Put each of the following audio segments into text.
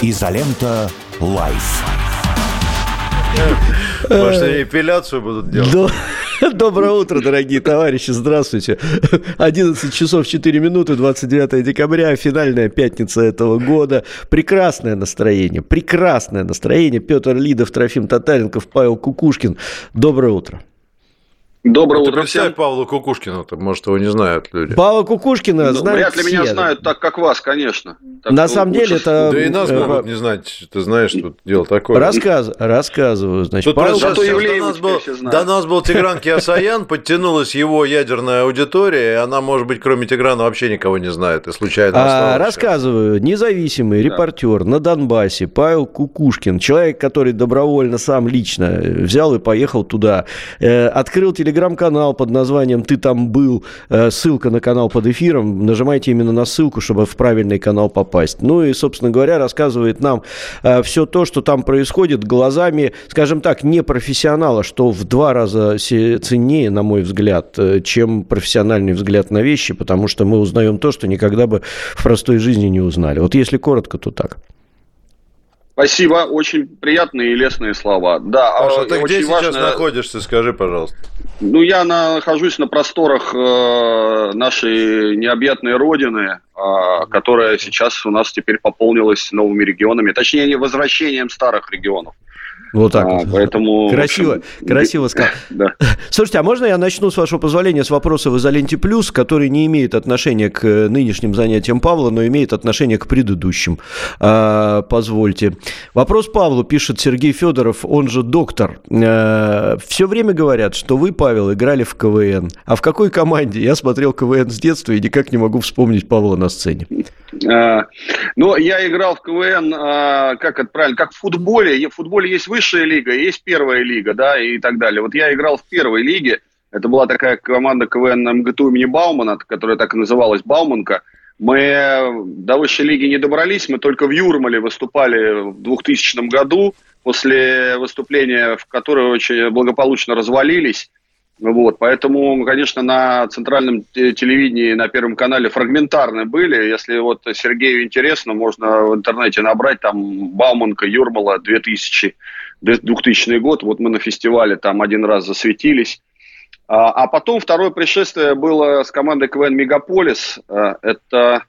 Изолента Live. Может, они эпиляцию будут делать? Доброе утро, дорогие товарищи, здравствуйте. 11 часов 4 минуты, 29 декабря, финальная пятница этого года. Прекрасное настроение, прекрасное настроение. Петр Лидов, Трофим Татаренков, Павел Кукушкин. Доброе утро. Доброе утро всем. Павла Кукушкина, может, его не знают люди. Павла Кукушкина ну, знают Вряд ли все. меня знают так, как вас, конечно. Так На самом деле это... Да и нас э, могут не знать, ты знаешь, тут дело такое. Рассказ, рассказываю. Значит, Тут Павел... Зато до, нас был, до нас был Тигран Киасаян, подтянулась его ядерная аудитория, и она, может быть, кроме Тиграна вообще никого не знает, и случайно А, рассказываю. Независимый репортер на Донбассе Павел Кукушкин, человек, который добровольно сам лично взял и поехал туда, э, открыл телеграм-канал под названием «Ты там был», э, ссылка на канал под эфиром, нажимайте именно на ссылку, чтобы в правильный канал попасть. Ну и, собственно говоря, рассказывает нам все то, что там происходит глазами, скажем так, не профессионала, что в два раза ценнее, на мой взгляд, э, чем профессиональный взгляд на вещи, потому что мы узнаем то, что никогда бы в простой жизни не узнали. Вот если коротко, то так. Спасибо, очень приятные и лестные слова. Да, Паша, а, ты где сейчас важно- находишься, скажи, пожалуйста. Ну, я нахожусь на просторах э, нашей необъятной родины, а, которая сейчас у нас теперь пополнилась новыми регионами, точнее, не возвращением старых регионов. Вот так А, вот. Поэтому... Красиво, общем, красиво сказал. Да. Слушайте, а можно я начну, с вашего позволения, с вопроса в «Изоленте плюс», который не имеет отношения к э, нынешним занятиям Павла, но имеет отношение к предыдущим. А, позвольте. Вопрос Павлу, пишет Сергей Федоров, он же доктор. все время говорят, что вы, Павел, играли в КВН. А в какой команде? Я смотрел КВН с детства и никак не могу вспомнить Павла на сцене. А, Ну, я играл в КВН, а, как это правильно, как в футболе. В футболе есть высшая лига, есть первая лига, да, и так далее. Вот я играл в первой лиге. Это была такая команда КВН МГТУ имени Баумана, которая так и называлась Бауманка. Мы до высшей лиги не добрались, мы только в Юрмале выступали в 2000 году, после выступления, в которое очень благополучно развалились. Вот, поэтому, конечно, на центральном те- телевидении, на Первом канале фрагментарно были. Если вот Сергею интересно, можно в интернете набрать там Бауманка, Юрмала, 2000, 2000 год. Вот мы на фестивале там один раз засветились. А, а потом второе пришествие было с командой КВН «Мегаполис». А, Это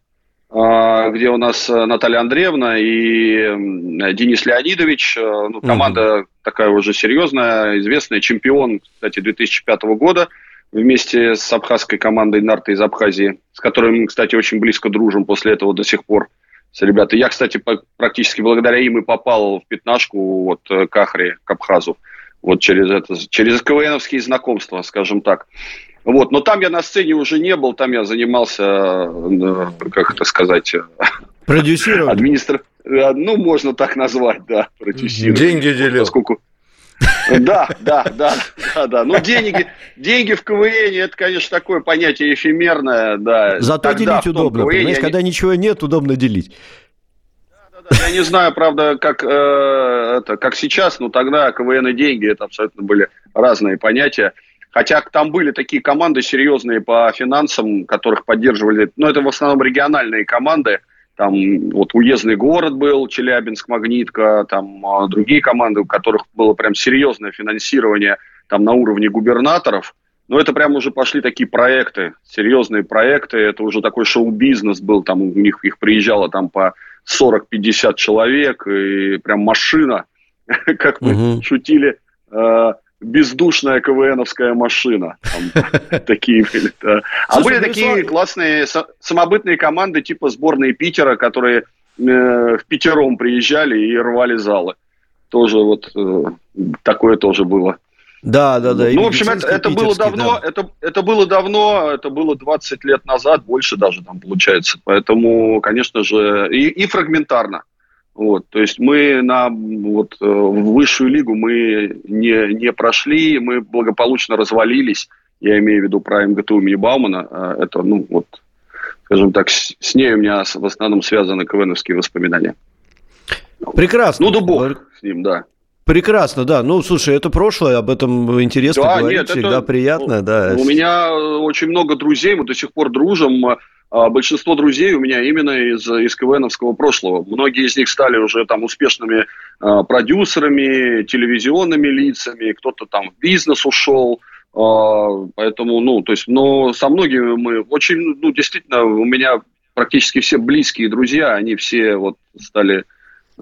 а, где у нас э, Наталья Андреевна и Денис Леонидович. Э, Ну, команда такая уже серьезная, известная, чемпион, кстати, 2005 года вместе с абхазской командой «Нарта» из Абхазии, с которой мы, кстати, очень близко дружим после этого до сих пор с ребятами. Я, кстати, по- практически благодаря им и попал в пятнашку вот, э, к Ахре, к Абхазу. Вот через это, через КВНовские знакомства, скажем так. Вот, но там я на сцене уже не был, там я занимался, э, как это сказать, э, Продюсировали? администр... Ну, можно так назвать, да, продюсирование. Деньги делил. Поскольку... Да, да, да, да, да. Ну, деньги, деньги в КВН, это, конечно, такое понятие эфемерное, да. Зато Тогда, делить удобно, КВН, понимаешь? не- Когда ничего нет, удобно делить. Я не знаю, правда, как, э, это, как сейчас, но тогда КВН и деньги это абсолютно были разные понятия. Хотя там были такие команды серьезные по финансам, которых поддерживали. Но это в основном региональные команды. Там вот уездный город был, Челябинск, Магнитка, там а, другие команды, у которых было прям серьезное финансирование там на уровне губернаторов. Но это прям уже пошли такие проекты, серьезные проекты. Это уже такой шоу-бизнес был. Там у них их приезжало там по 40-50 человек, и прям машина, как мы шутили, э, бездушная КВНовская машина. Там такие были, да. А Слушай, были ну, такие классные са- самобытные команды, типа сборной Питера, которые э, в пятером приезжали и рвали залы. Тоже вот э, такое тоже было. Да, да, да. ну, в общем, это, это было давно, да. это, это было давно, это было 20 лет назад, больше даже там получается. Поэтому, конечно же, и, и фрагментарно. Вот, то есть мы на вот, э, в высшую лигу мы не, не прошли, мы благополучно развалились. Я имею в виду про МГТУ имени Баумана. А Это, ну, вот, скажем так, с, с ней у меня в основном связаны КВНовские воспоминания. Прекрасно. Ну, да бог с ним, да. Прекрасно, да. Ну, слушай, это прошлое, об этом интересно да, говорить, нет, всегда это, приятно, да. У меня очень много друзей, мы до сих пор дружим. А большинство друзей у меня именно из, из КВНовского прошлого. Многие из них стали уже там успешными э, продюсерами, телевизионными лицами, кто-то там в бизнес ушел. Э, поэтому, ну, то есть, но со многими мы очень, ну, действительно, у меня практически все близкие друзья, они все вот стали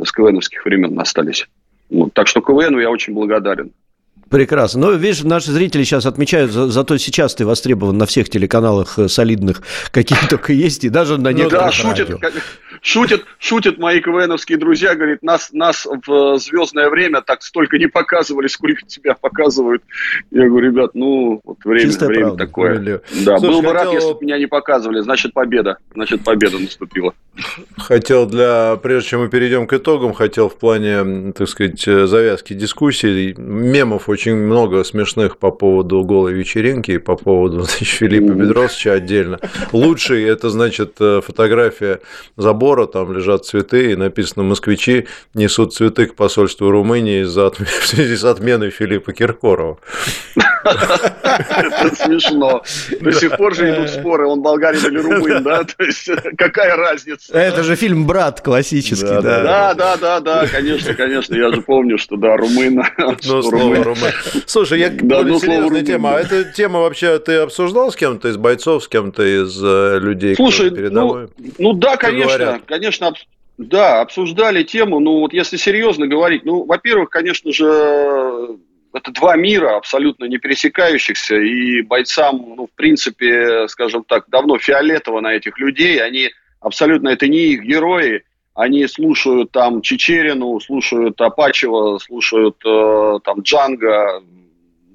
с КВНовских времен остались. Вот, так что КВНу я очень благодарен. Прекрасно. Ну, видишь, наши зрители сейчас отмечают, за, зато сейчас ты востребован на всех телеканалах э, солидных, какие только есть, и даже на некоторых ну, да, шутят, шутят, шутят мои КВНовские друзья, говорит, нас, нас в звездное время так столько не показывали, сколько тебя показывают. Я говорю, ребят, ну, вот время, время правда, такое. Да, Слушай, был бы хотел... рад, если бы меня не показывали, значит, победа, значит, победа наступила. Хотел для, прежде чем мы перейдем к итогам, хотел в плане, так сказать, завязки дискуссии, мемов очень много смешных по поводу голой вечеринки и по поводу значит, Филиппа Бедросовича отдельно. Лучший – это, значит, фотография забора забора, там лежат цветы, и написано «Москвичи несут цветы к посольству Румынии в связи с отменой Филиппа Киркорова». Это смешно. До сих пор же идут споры, он болгарин или румын, да? То есть какая разница? Это же фильм «Брат» классический, да. Да, да, да, да, конечно, конечно. Я же помню, что да, румын. Ну, слово румын. Слушай, я более серьезная тема. А эта тема вообще ты обсуждал с кем-то из бойцов, с кем-то из э, людей, Слушай, ну, ну да, конечно конечно, да, обсуждали тему. Ну, вот если серьезно говорить, ну, во-первых, конечно же, это два мира абсолютно не пересекающихся, и бойцам, ну, в принципе, скажем так, давно фиолетово на этих людей, они абсолютно, это не их герои, они слушают там Чечерину, слушают Апачева, слушают э, там Джанга,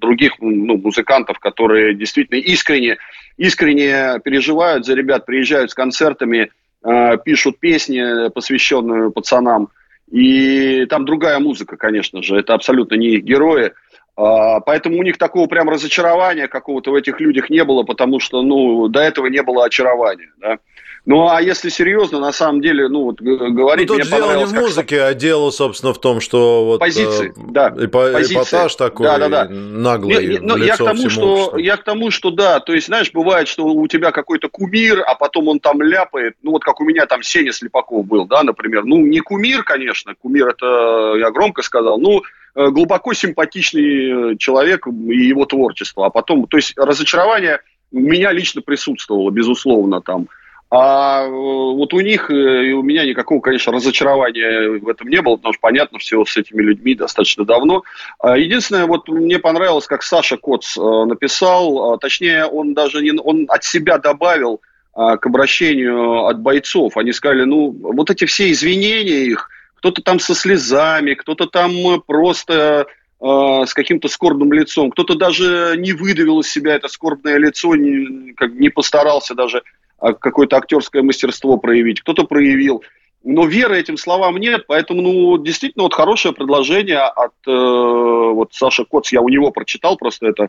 других ну, музыкантов, которые действительно искренне, искренне переживают за ребят, приезжают с концертами, Э, пишут песни, посвященные пацанам. И там другая музыка, конечно же, это абсолютно не их герои. А, поэтому у них такого прям разочарования какого-то в этих людях не было, потому что, ну, до этого не было очарования, да. Ну, а если серьезно, на самом деле, ну, вот говорить... Ну, тут дело не в музыке, как... а дело, собственно, в том, что вот... Позиции, э, да. Эпо- позиции. Эпатаж такой да, да, да. наглый, не, не, ну, я к тому, что, Я к тому, что, да, то есть, знаешь, бывает, что у тебя какой-то кумир, а потом он там ляпает, ну, вот как у меня там Сеня Слепаков был, да, например. Ну, не кумир, конечно, кумир это я громко сказал, ну, глубоко симпатичный человек и его творчество, а потом, то есть разочарование у меня лично присутствовало, безусловно, там, а э, вот у них э, и у меня никакого, конечно, разочарования в этом не было, потому что понятно все с этими людьми достаточно давно. А единственное, вот мне понравилось, как Саша Коц э, написал, а, точнее, он даже не, он от себя добавил а, к обращению от бойцов. Они сказали, ну, вот эти все извинения их, кто-то там со слезами, кто-то там просто с каким-то скорбным лицом, кто-то даже не выдавил из себя это скорбное лицо, не, как, не постарался даже какое-то актерское мастерство проявить, кто-то проявил. Но веры этим словам нет, поэтому, ну, действительно, вот хорошее предложение от э, вот Саши Коц, я у него прочитал просто это.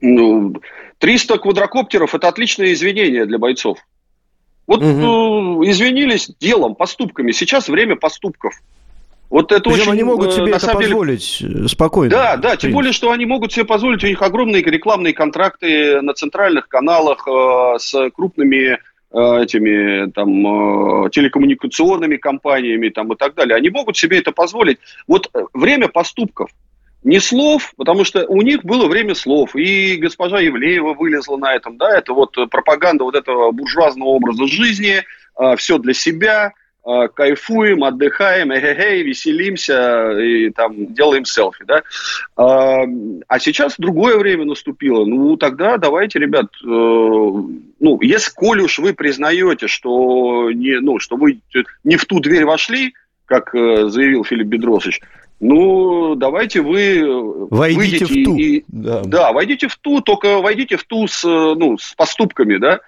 Ну, 300 квадрокоптеров – это отличное извинение для бойцов. Вот угу. э, извинились делом, поступками. Сейчас время поступков. Вот это Причем очень, они могут э, себе это позволить деле... Э, спокойно. Да, да, тем более, что они могут себе позволить, у них огромные рекламные контракты на центральных каналах э, с крупными э, этими там э, телекоммуникационными компаниями там и так далее. Они могут себе это позволить. Вот э, время поступков, не слов, потому что у них было время слов, и госпожа Евлеева вылезла на этом, да, это вот пропаганда вот этого буржуазного образа жизни, э, все для себя – кайфуем, отдыхаем, эй, веселимся и там делаем селфи, да. А, а сейчас другое время наступило. Ну, тогда давайте, ребят, э, ну, если, коли уж вы признаете, что, не, ну, что вы не в ту дверь вошли, как э, заявил Филипп Бедросович, ну, давайте вы войдите в ту. И, да. да, войдите в ту, только войдите в ту с, ну, с поступками, да.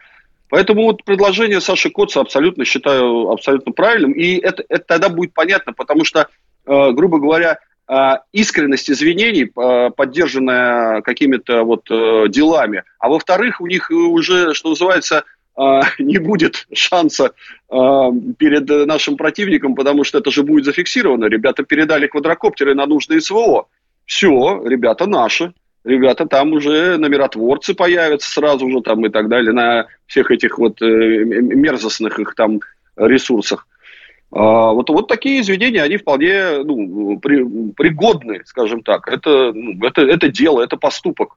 Поэтому вот предложение Саши Коца абсолютно считаю абсолютно правильным. И это, это тогда будет понятно, потому что, э, грубо говоря, э, искренность извинений, э, поддержанная какими-то вот э, делами, а во-вторых, у них уже, что называется, э, не будет шанса а, перед нашим противником, потому что это же будет зафиксировано. Ребята передали квадрокоптеры на нужные СВО. Все, ребята наши. Ребята там уже на миротворцы появятся сразу же там и так далее, на всех этих вот э, мерзостных их там ресурсах. А, вот, вот такие изведения, они вполне ну, при, пригодны, скажем так. Это, ну, это, это дело, это поступок.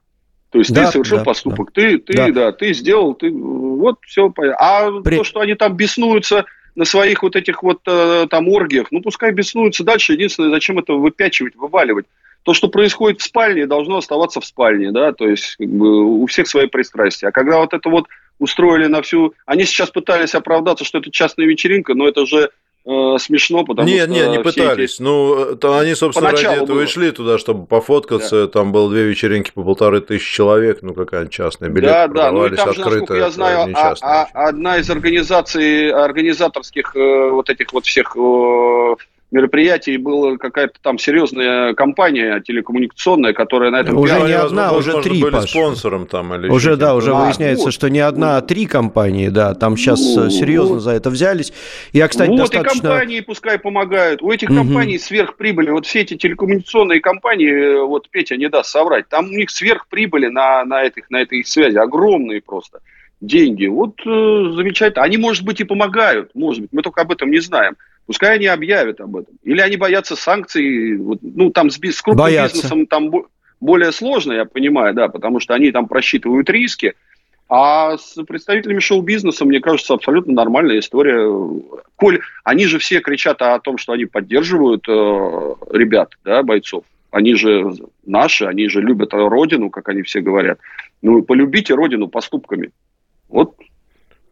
То есть да, ты совершил да, поступок, да. ты, ты, да. да, ты сделал, ты, вот все. А При... то, что они там беснуются на своих вот этих вот э, там оргиях, ну пускай беснуются дальше. Единственное, зачем это выпячивать, вываливать? То, что происходит в спальне, должно оставаться в спальне, да, то есть как бы, у всех свои пристрастия. А когда вот это вот устроили на всю... Они сейчас пытались оправдаться, что это частная вечеринка, но это же э, смешно, потому нет, что... Нет, не пытались. Эти... Ну, то они, собственно, Поначалу ради этого было. и шли туда, чтобы пофоткаться. Да. Там было две вечеринки по полторы тысячи человек, ну, какая частная. Билеты да, да, ну и там же, я знаю, а, а, одна из организаций, организаторских э, вот этих вот всех э, мероприятий была какая-то там серьезная компания телекоммуникационная, которая на этом... Уже не одна, уже три, были Паш. спонсором там или Уже, да, уже а, выясняется, вот. что не одна, а три компании, да, там сейчас ну, серьезно вот. за это взялись. Я, кстати, вот достаточно... и компании пускай помогают. У этих угу. компаний сверхприбыли. Вот все эти телекоммуникационные компании, вот Петя не даст соврать, там у них сверхприбыли на, на, этих, на этой связи, огромные просто деньги. Вот э, замечательно. Они, может быть, и помогают, может быть, мы только об этом не знаем. Пускай они объявят об этом. Или они боятся санкций. ну, там с, с крупным боятся. бизнесом там более сложно, я понимаю, да, потому что они там просчитывают риски. А с представителями шоу-бизнеса, мне кажется, абсолютно нормальная история. Коль они же все кричат о том, что они поддерживают э, ребят, да, бойцов. Они же наши, они же любят родину, как они все говорят. Ну, полюбите родину поступками. Вот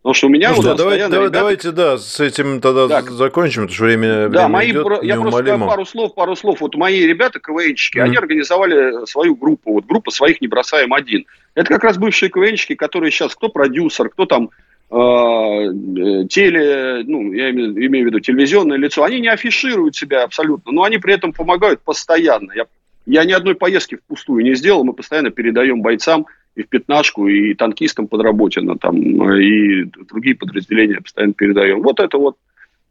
Потому что у меня ну, вот что, давайте, ребята... давайте, да, с этим тогда так. закончим, потому что время, да, время мои, идет Я неумолимо. просто пару слов, пару слов. Вот мои ребята, КВНщики, mm. они организовали свою группу, вот группа своих не бросаем один. Это как раз бывшие КВНщики, которые сейчас, кто продюсер, кто там э, э, теле, ну, я имею, имею в виду телевизионное лицо, они не афишируют себя абсолютно, но они при этом помогают постоянно. Я, я ни одной поездки впустую не сделал, мы постоянно передаем бойцам и в пятнашку, и танкистам подработано, там, и другие подразделения постоянно передаем. Вот это вот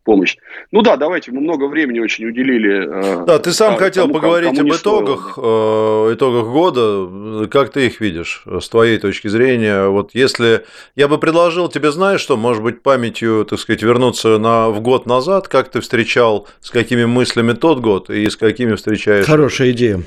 помощь. Ну да, давайте, мы много времени очень уделили. Э, да, ты сам тому, хотел поговорить об итогах, стоило, да. Э, итогах года. Как ты их видишь с твоей точки зрения? Вот если я бы предложил тебе, знаешь что, может быть, памятью, так сказать, вернуться на, в год назад, как ты встречал, с какими мыслями тот год и с какими встречаешь? Хорошая идея.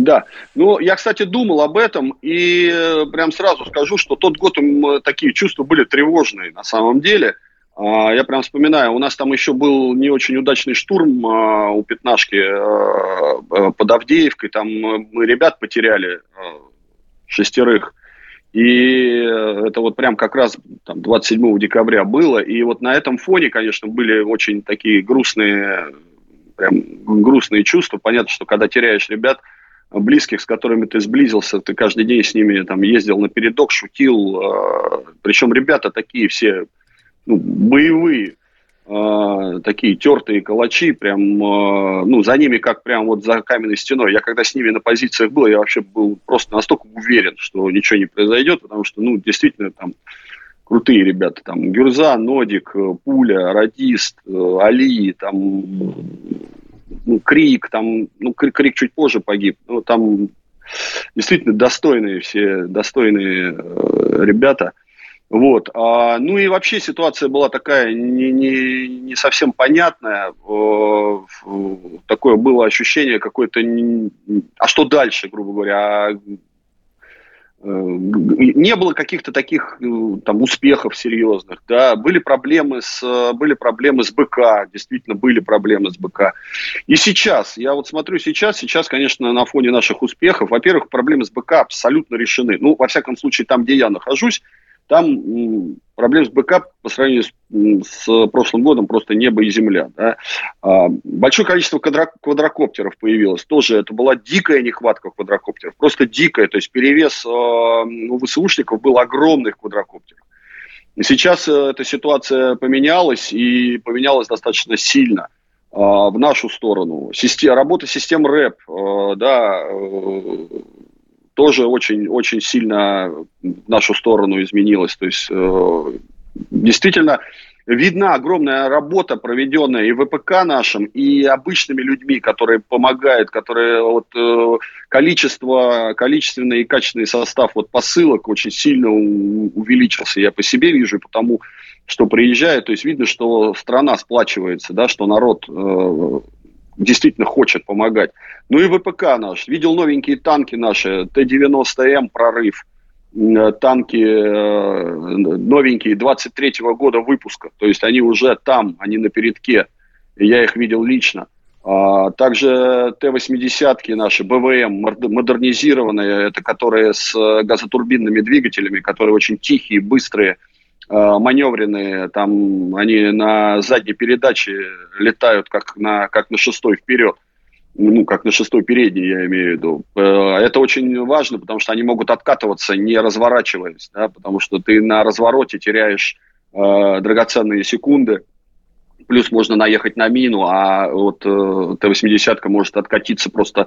Да. Ну, я, кстати, думал об этом, и э, прям сразу скажу, что тот год такие чувства были тревожные на самом деле. А, я прям вспоминаю, у нас там еще был не очень удачный штурм а, у Пятнашки э, под Авдеевкой, там мы ребят потеряли, э, шестерых. И это вот прям как раз там, 27 декабря было. И вот на этом фоне, конечно, были очень такие грустные, прям грустные чувства. Понятно, что когда теряешь ребят, близких, с которыми ты сблизился, ты каждый день с ними там ездил на передок, шутил. Э, причем ребята такие все ну, боевые, э, такие тертые калачи, прям, э, ну, за ними как прям вот за каменной стеной. Я когда с ними на позициях был, я вообще был просто настолько уверен, что ничего не произойдет, потому что, ну, действительно, там крутые ребята, там, Гюрза, Нодик, Пуля, Радист, Али, там, ну, Крик, там, ну, Крик чуть позже погиб, но там действительно достойные все, достойные э, ребята. Вот. А, ну и вообще ситуация была такая не, не, не совсем понятная. Э, такое было ощущение какое-то... А что дальше, грубо говоря? А не было каких-то таких э, там успехов серьезных, да, были проблемы с были проблемы с БК, действительно были проблемы с БК. И сейчас, я вот смотрю сейчас, сейчас, конечно, на фоне наших успехов, во-первых, проблемы с БК абсолютно решены. Ну, во всяком случае, там, где я нахожусь, там проблем с БК по сравнению с, с прошлым годом просто небо и земля. Да. А, большое количество квадро, квадрокоптеров появилось. Тоже это была дикая нехватка квадрокоптеров. Просто дикая. То есть перевес э, у ВСУшников был огромных квадрокоптеров. Сейчас э, эта ситуация поменялась и поменялась достаточно сильно э, в нашу сторону. Работа систем РЭП, э, да, э, тоже очень, очень сильно в нашу сторону изменилось. То есть действительно видна огромная работа, проведенная и ВПК нашим, и обычными людьми, которые помогают, которые вот э, количество, количественный и качественный состав вот посылок очень сильно увеличился. Я по себе вижу, потому что приезжают, то есть видно, что страна сплачивается, да, что народ э, действительно хочет помогать. Ну и ВПК наш. Видел новенькие танки наши, Т-90М, прорыв. Э, танки э, новенькие 23 года выпуска. То есть они уже там, они на передке. Я их видел лично. А также Т-80 наши, БВМ, модернизированные, это которые с газотурбинными двигателями, которые очень тихие, быстрые, э, маневренные. Там они на задней передаче летают, как на, как на шестой вперед ну, как на шестой передней, я имею в виду. Э, это очень важно, потому что они могут откатываться, не разворачиваясь, да, потому что ты на развороте теряешь э, драгоценные секунды, плюс можно наехать на мину, а вот э, Т-80 может откатиться просто э,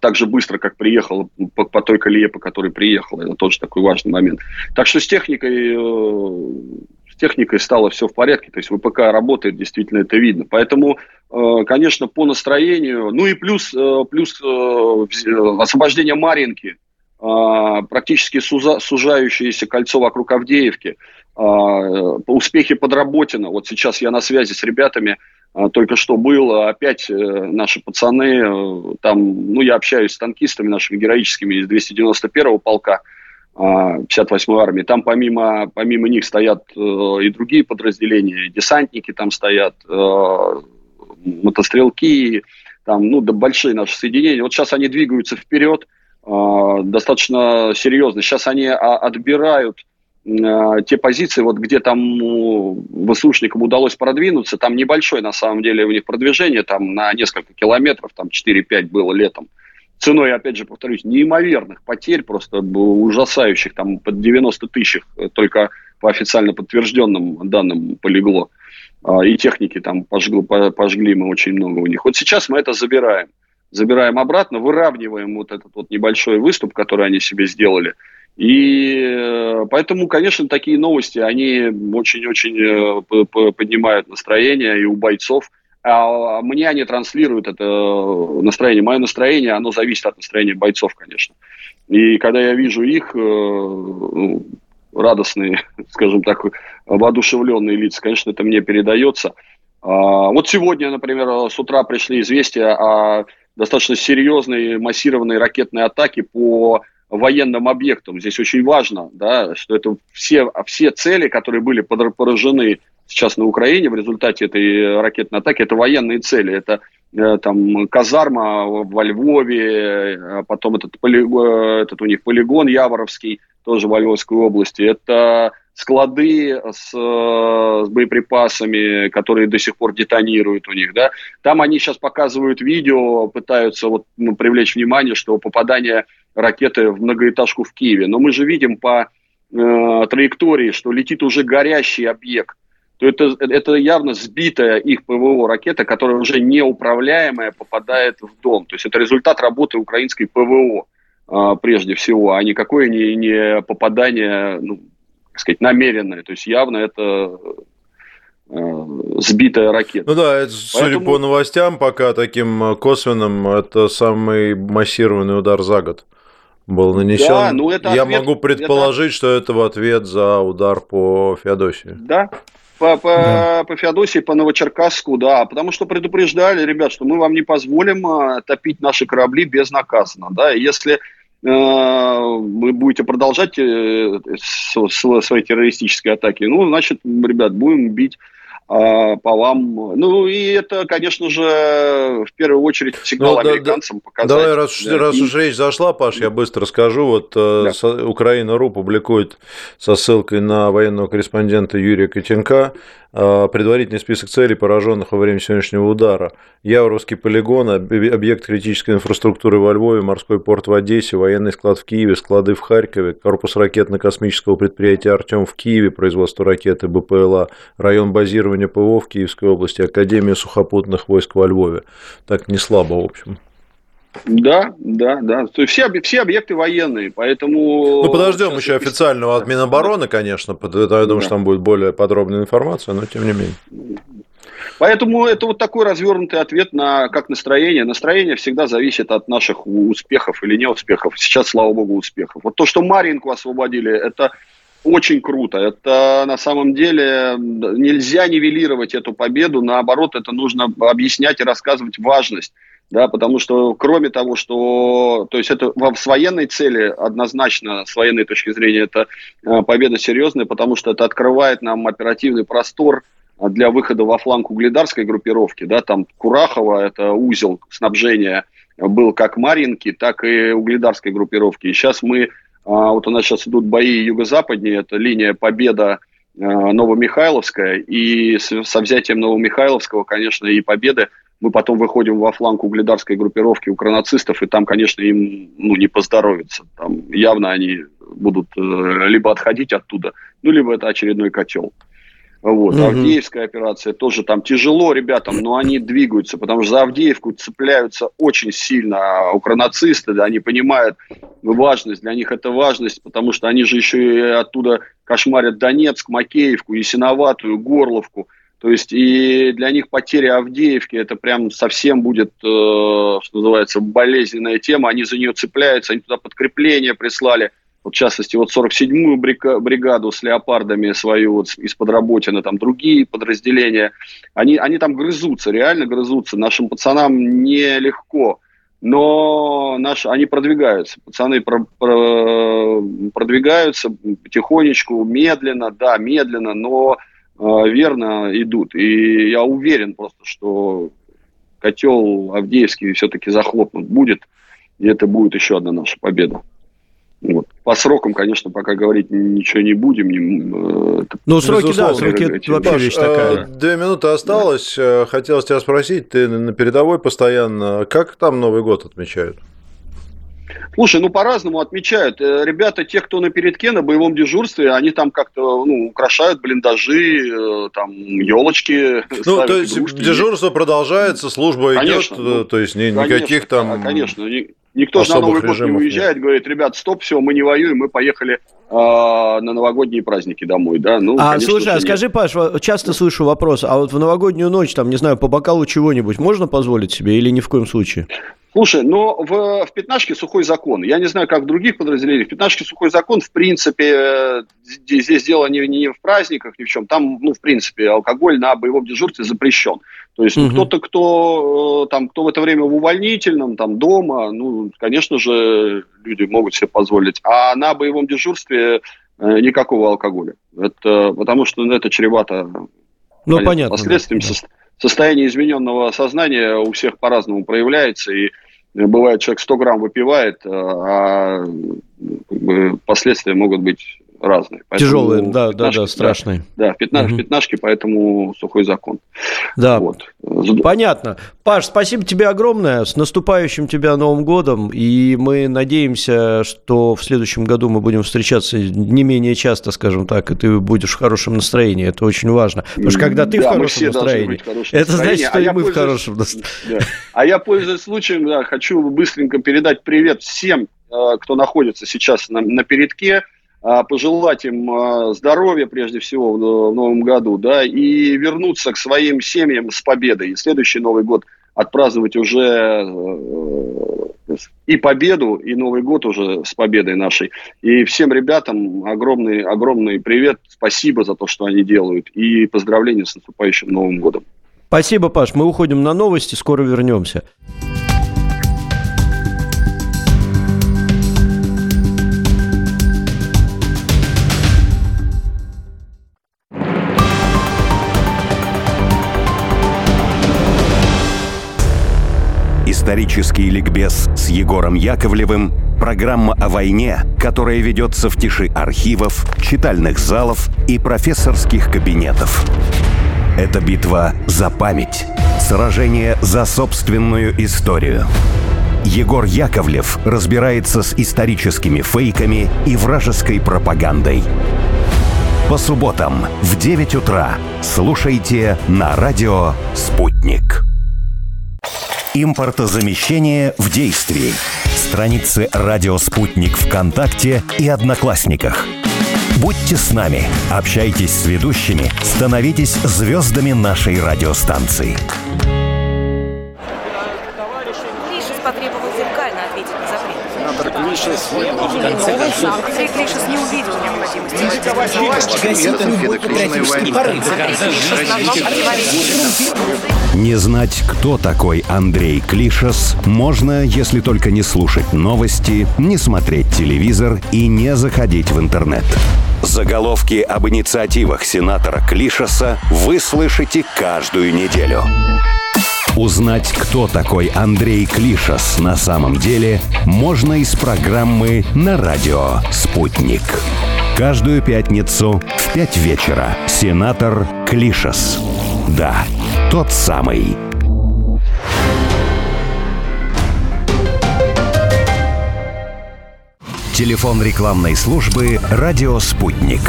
так же быстро, как приехал по, по той колее, по которой приехал. Это тоже такой важный момент. Так что с техникой э, техникой стало все в порядке, то есть ВПК работает, действительно это видно. Поэтому, э, конечно, по настроению, ну и плюс, э, плюс освобождение Маринки, практически сужающееся кольцо вокруг Авдеевки, успехи подработина. Вот сейчас я на связи с ребятами, только что был, опять наши пацаны, там, ну, я общаюсь с танкистами нашими героическими из 291-го полка, 58-й а, армии. Там помимо, помимо них стоят э, и другие подразделения, десантники там стоят, э, мотострелки, там, ну, да, большие наши соединения. Вот сейчас они двигаются вперед э, достаточно серьезно. Сейчас они а, отбирают э, те позиции, вот где там ВСУшникам удалось продвинуться, там небольшое на самом деле у них продвижение, там на несколько километров, там 4-5 было летом ценой, опять же, повторюсь, неимоверных потерь, просто ужасающих, там под 90 тысяч только по официально подтвержденным данным полегло. А, и техники там пожгли, пожгли мы очень много у них. Вот сейчас мы это забираем. Забираем обратно, выравниваем вот этот вот небольшой выступ, который они себе сделали. И э, поэтому, конечно, такие новости, они очень-очень э, поднимают настроение и у бойцов, а мне они транслируют это настроение. Мое настроение, оно зависит от настроения бойцов, конечно. И когда я вижу их, э, ну, радостные, скажем так, воодушевленные лица, конечно, это мне передается. А, вот сегодня, например, с утра пришли известия о достаточно серьезной массированной ракетной атаке по военным объектам. Здесь очень важно, да, что это все, все цели, которые были поражены сейчас на Украине в результате этой ракетной атаки, это военные цели. Это э, там казарма во Львове, а потом этот, поли, э, этот у них полигон Яворовский, тоже в Львовской области. Это склады с, с боеприпасами, которые до сих пор детонируют у них, да. Там они сейчас показывают видео, пытаются вот, ну, привлечь внимание, что попадание ракеты в многоэтажку в Киеве. Но мы же видим по э, траектории, что летит уже горящий объект то это, это явно сбитая их ПВО ракета, которая уже неуправляемая попадает в дом. То есть это результат работы украинской ПВО а, прежде всего, а никакое не, не попадание, ну, так сказать, намеренное. То есть явно это а, сбитая ракета. Ну да, это, Поэтому... судя по новостям, пока таким косвенным, это самый массированный удар за год был нанесен. Да, ну это Я ответ, могу предположить, это... что это в ответ за удар по Феодосии. Да, по, по, да. по Феодосии, по Новочеркасску, да, потому что предупреждали, ребят, что мы вам не позволим а, топить наши корабли безнаказанно, да, и если э, вы будете продолжать э, свои террористические атаки, ну, значит, ребят, будем бить а, по вам. Ну и это, конечно же, в первую очередь сигнал ну, американцам да, показать. Давай, раз, да, раз и... уж речь зашла, Паш, я быстро скажу. Вот э, да. Украина.ру публикует со ссылкой на военного корреспондента Юрия Котенка а, предварительный список целей, пораженных во время сегодняшнего удара. Яворовский полигон, объект критической инфраструктуры во Львове, морской порт в Одессе, военный склад в Киеве, склады в Харькове, корпус ракетно-космического предприятия «Артем» в Киеве, производство ракеты БПЛА, район базирования ПВО в Киевской области, Академия сухопутных войск во Львове. Так не слабо, в общем. Да, да, да. То есть все, все объекты военные, поэтому... Ну, подождем еще официального от Минобороны, конечно. Я думаю, да. что там будет более подробная информация, но тем не менее. Поэтому это вот такой развернутый ответ на как настроение. Настроение всегда зависит от наших успехов или неуспехов. Сейчас, слава богу, успехов. Вот то, что Маринку освободили, это очень круто. Это на самом деле нельзя нивелировать эту победу. Наоборот, это нужно объяснять и рассказывать важность. Да, потому что кроме того, что, то есть это с военной цели однозначно, с военной точки зрения, это э, победа серьезная, потому что это открывает нам оперативный простор для выхода во фланг угледарской группировки, да, там Курахова, это узел снабжения, был как Маринки, так и угледарской группировки. И сейчас мы, вот у нас сейчас идут бои юго-западнее, это линия Победа а, Новомихайловская, и со взятием Новомихайловского, конечно, и Победы мы потом выходим во фланг угледарской группировки укранацистов, и там, конечно, им ну, не поздоровится. Там явно они будут э, либо отходить оттуда, ну, либо это очередной котел. Вот. Угу. Авдеевская операция тоже там тяжело ребятам, но они двигаются, потому что за Авдеевку цепляются очень сильно укранацисты, да, они понимают важность, для них это важность, потому что они же еще и оттуда кошмарят Донецк, Макеевку, Ясиноватую, Горловку. То есть и для них потеря Авдеевки это прям совсем будет, э, что называется, болезненная тема. Они за нее цепляются, они туда подкрепление прислали вот, в частности, вот 47-ю бригаду с леопардами свою вот из-под Работина, там другие подразделения, они, они там грызутся, реально грызутся. Нашим пацанам нелегко, но наши, они продвигаются. Пацаны про, про, продвигаются потихонечку, медленно, да, медленно, но э, верно идут. И я уверен просто, что котел Авдеевский все-таки захлопнут будет, и это будет еще одна наша победа. Вот. По срокам, конечно, пока говорить ничего не будем. Не, э, ну, сроки, да, сроки это вообще Паш, вещь такая. Э, две минуты осталось. Э, хотелось тебя спросить, ты на передовой постоянно. Как там Новый год отмечают? Слушай, ну по-разному отмечают. Ребята, те, кто на передке, на боевом дежурстве, они там как-то ну, украшают блиндажи, там елочки. Ну, то есть игрушки. дежурство продолжается, служба конечно, идет, ну, то есть никаких конечно, там... Конечно, Никто же на Новый год не уезжает, нет. говорит, ребят, стоп, все, мы не воюем, мы поехали а, на новогодние праздники домой, да. Ну, а, конечно, слушай, а скажи, Паш, часто слышу вопрос, а вот в новогоднюю ночь, там, не знаю, по бокалу чего-нибудь можно позволить себе или ни в коем случае? Слушай, но в, в пятнашке сухой закон. Я не знаю, как в других подразделениях. В пятнашке сухой закон, в принципе, э, здесь, здесь дело не, не в праздниках, ни в чем. Там, ну, в принципе, алкоголь на боевом дежурстве запрещен. То есть угу. кто-то, кто э, там, кто в это время в увольнительном, там, дома, ну, конечно же, люди могут себе позволить. А на боевом дежурстве э, никакого алкоголя. Это, потому что ну, это чревато ну, понятно, последствиями. Да состояние измененного сознания у всех по-разному проявляется, и бывает, человек 100 грамм выпивает, а как бы, последствия могут быть разные. Поэтому Тяжелые, да, да, да, страшные. Да, да угу. в пятнашке, поэтому сухой закон. Да, вот. понятно. Паш, спасибо тебе огромное. С наступающим тебя Новым годом. И мы надеемся, что в следующем году мы будем встречаться не менее часто, скажем так, и ты будешь в хорошем настроении. Это очень важно. Потому что когда ты да, в хорошем настроении, это значит, что а и мы в хорошем настроении. Да. А я, пользуясь случаем, да, хочу быстренько передать привет всем, э, кто находится сейчас на, на передке. А, пожелать им а, здоровья прежде всего в новом году, да, и вернуться к своим семьям с победой. И следующий Новый год отпраздновать уже э, и победу, и Новый год уже с победой нашей. И всем ребятам огромный, огромный привет, спасибо за то, что они делают, и поздравления с наступающим Новым годом. Спасибо, Паш. Мы уходим на новости, скоро вернемся. Исторический ликбез с Егором Яковлевым – программа о войне, которая ведется в тиши архивов, читальных залов и профессорских кабинетов. Это битва за память, сражение за собственную историю. Егор Яковлев разбирается с историческими фейками и вражеской пропагандой. По субботам в 9 утра слушайте на радио «Спутник». Импортозамещение в действии. Страницы «Радио Спутник» ВКонтакте и Одноклассниках. Будьте с нами, общайтесь с ведущими, становитесь звездами нашей радиостанции. Клишес не Клишес увидел необходимости. Гасит любой патриотический порыв. Не знать, кто такой Андрей Клишес, можно, если только не слушать новости, не смотреть телевизор и не заходить в интернет. Заголовки об инициативах сенатора Клишеса вы слышите каждую неделю. Узнать, кто такой Андрей Клишес на самом деле, можно из программы «На радио Спутник». Каждую пятницу в 5 вечера сенатор Клишес. Да, тот самый. Телефон рекламной службы «Радио Спутник».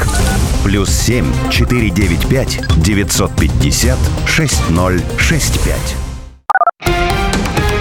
Плюс 7 495 950 6065.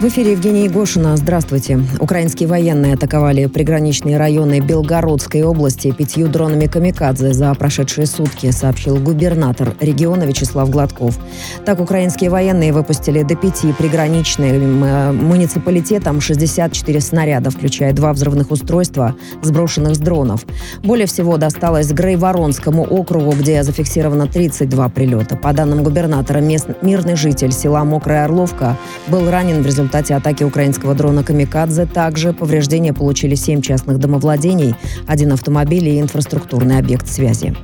В эфире Евгения Егошина. Здравствуйте. Украинские военные атаковали приграничные районы Белгородской области пятью дронами «Камикадзе» за прошедшие сутки, сообщил губернатор региона Вячеслав Гладков. Так, украинские военные выпустили до пяти приграничным э, муниципалитетам 64 снаряда, включая два взрывных устройства, сброшенных с дронов. Более всего досталось Грейворонскому округу, где зафиксировано 32 прилета. По данным губернатора, мест, мирный житель села Мокрая Орловка был ранен в результате результате атаки украинского дрона «Камикадзе» также повреждения получили семь частных домовладений, один автомобиль и инфраструктурный объект связи.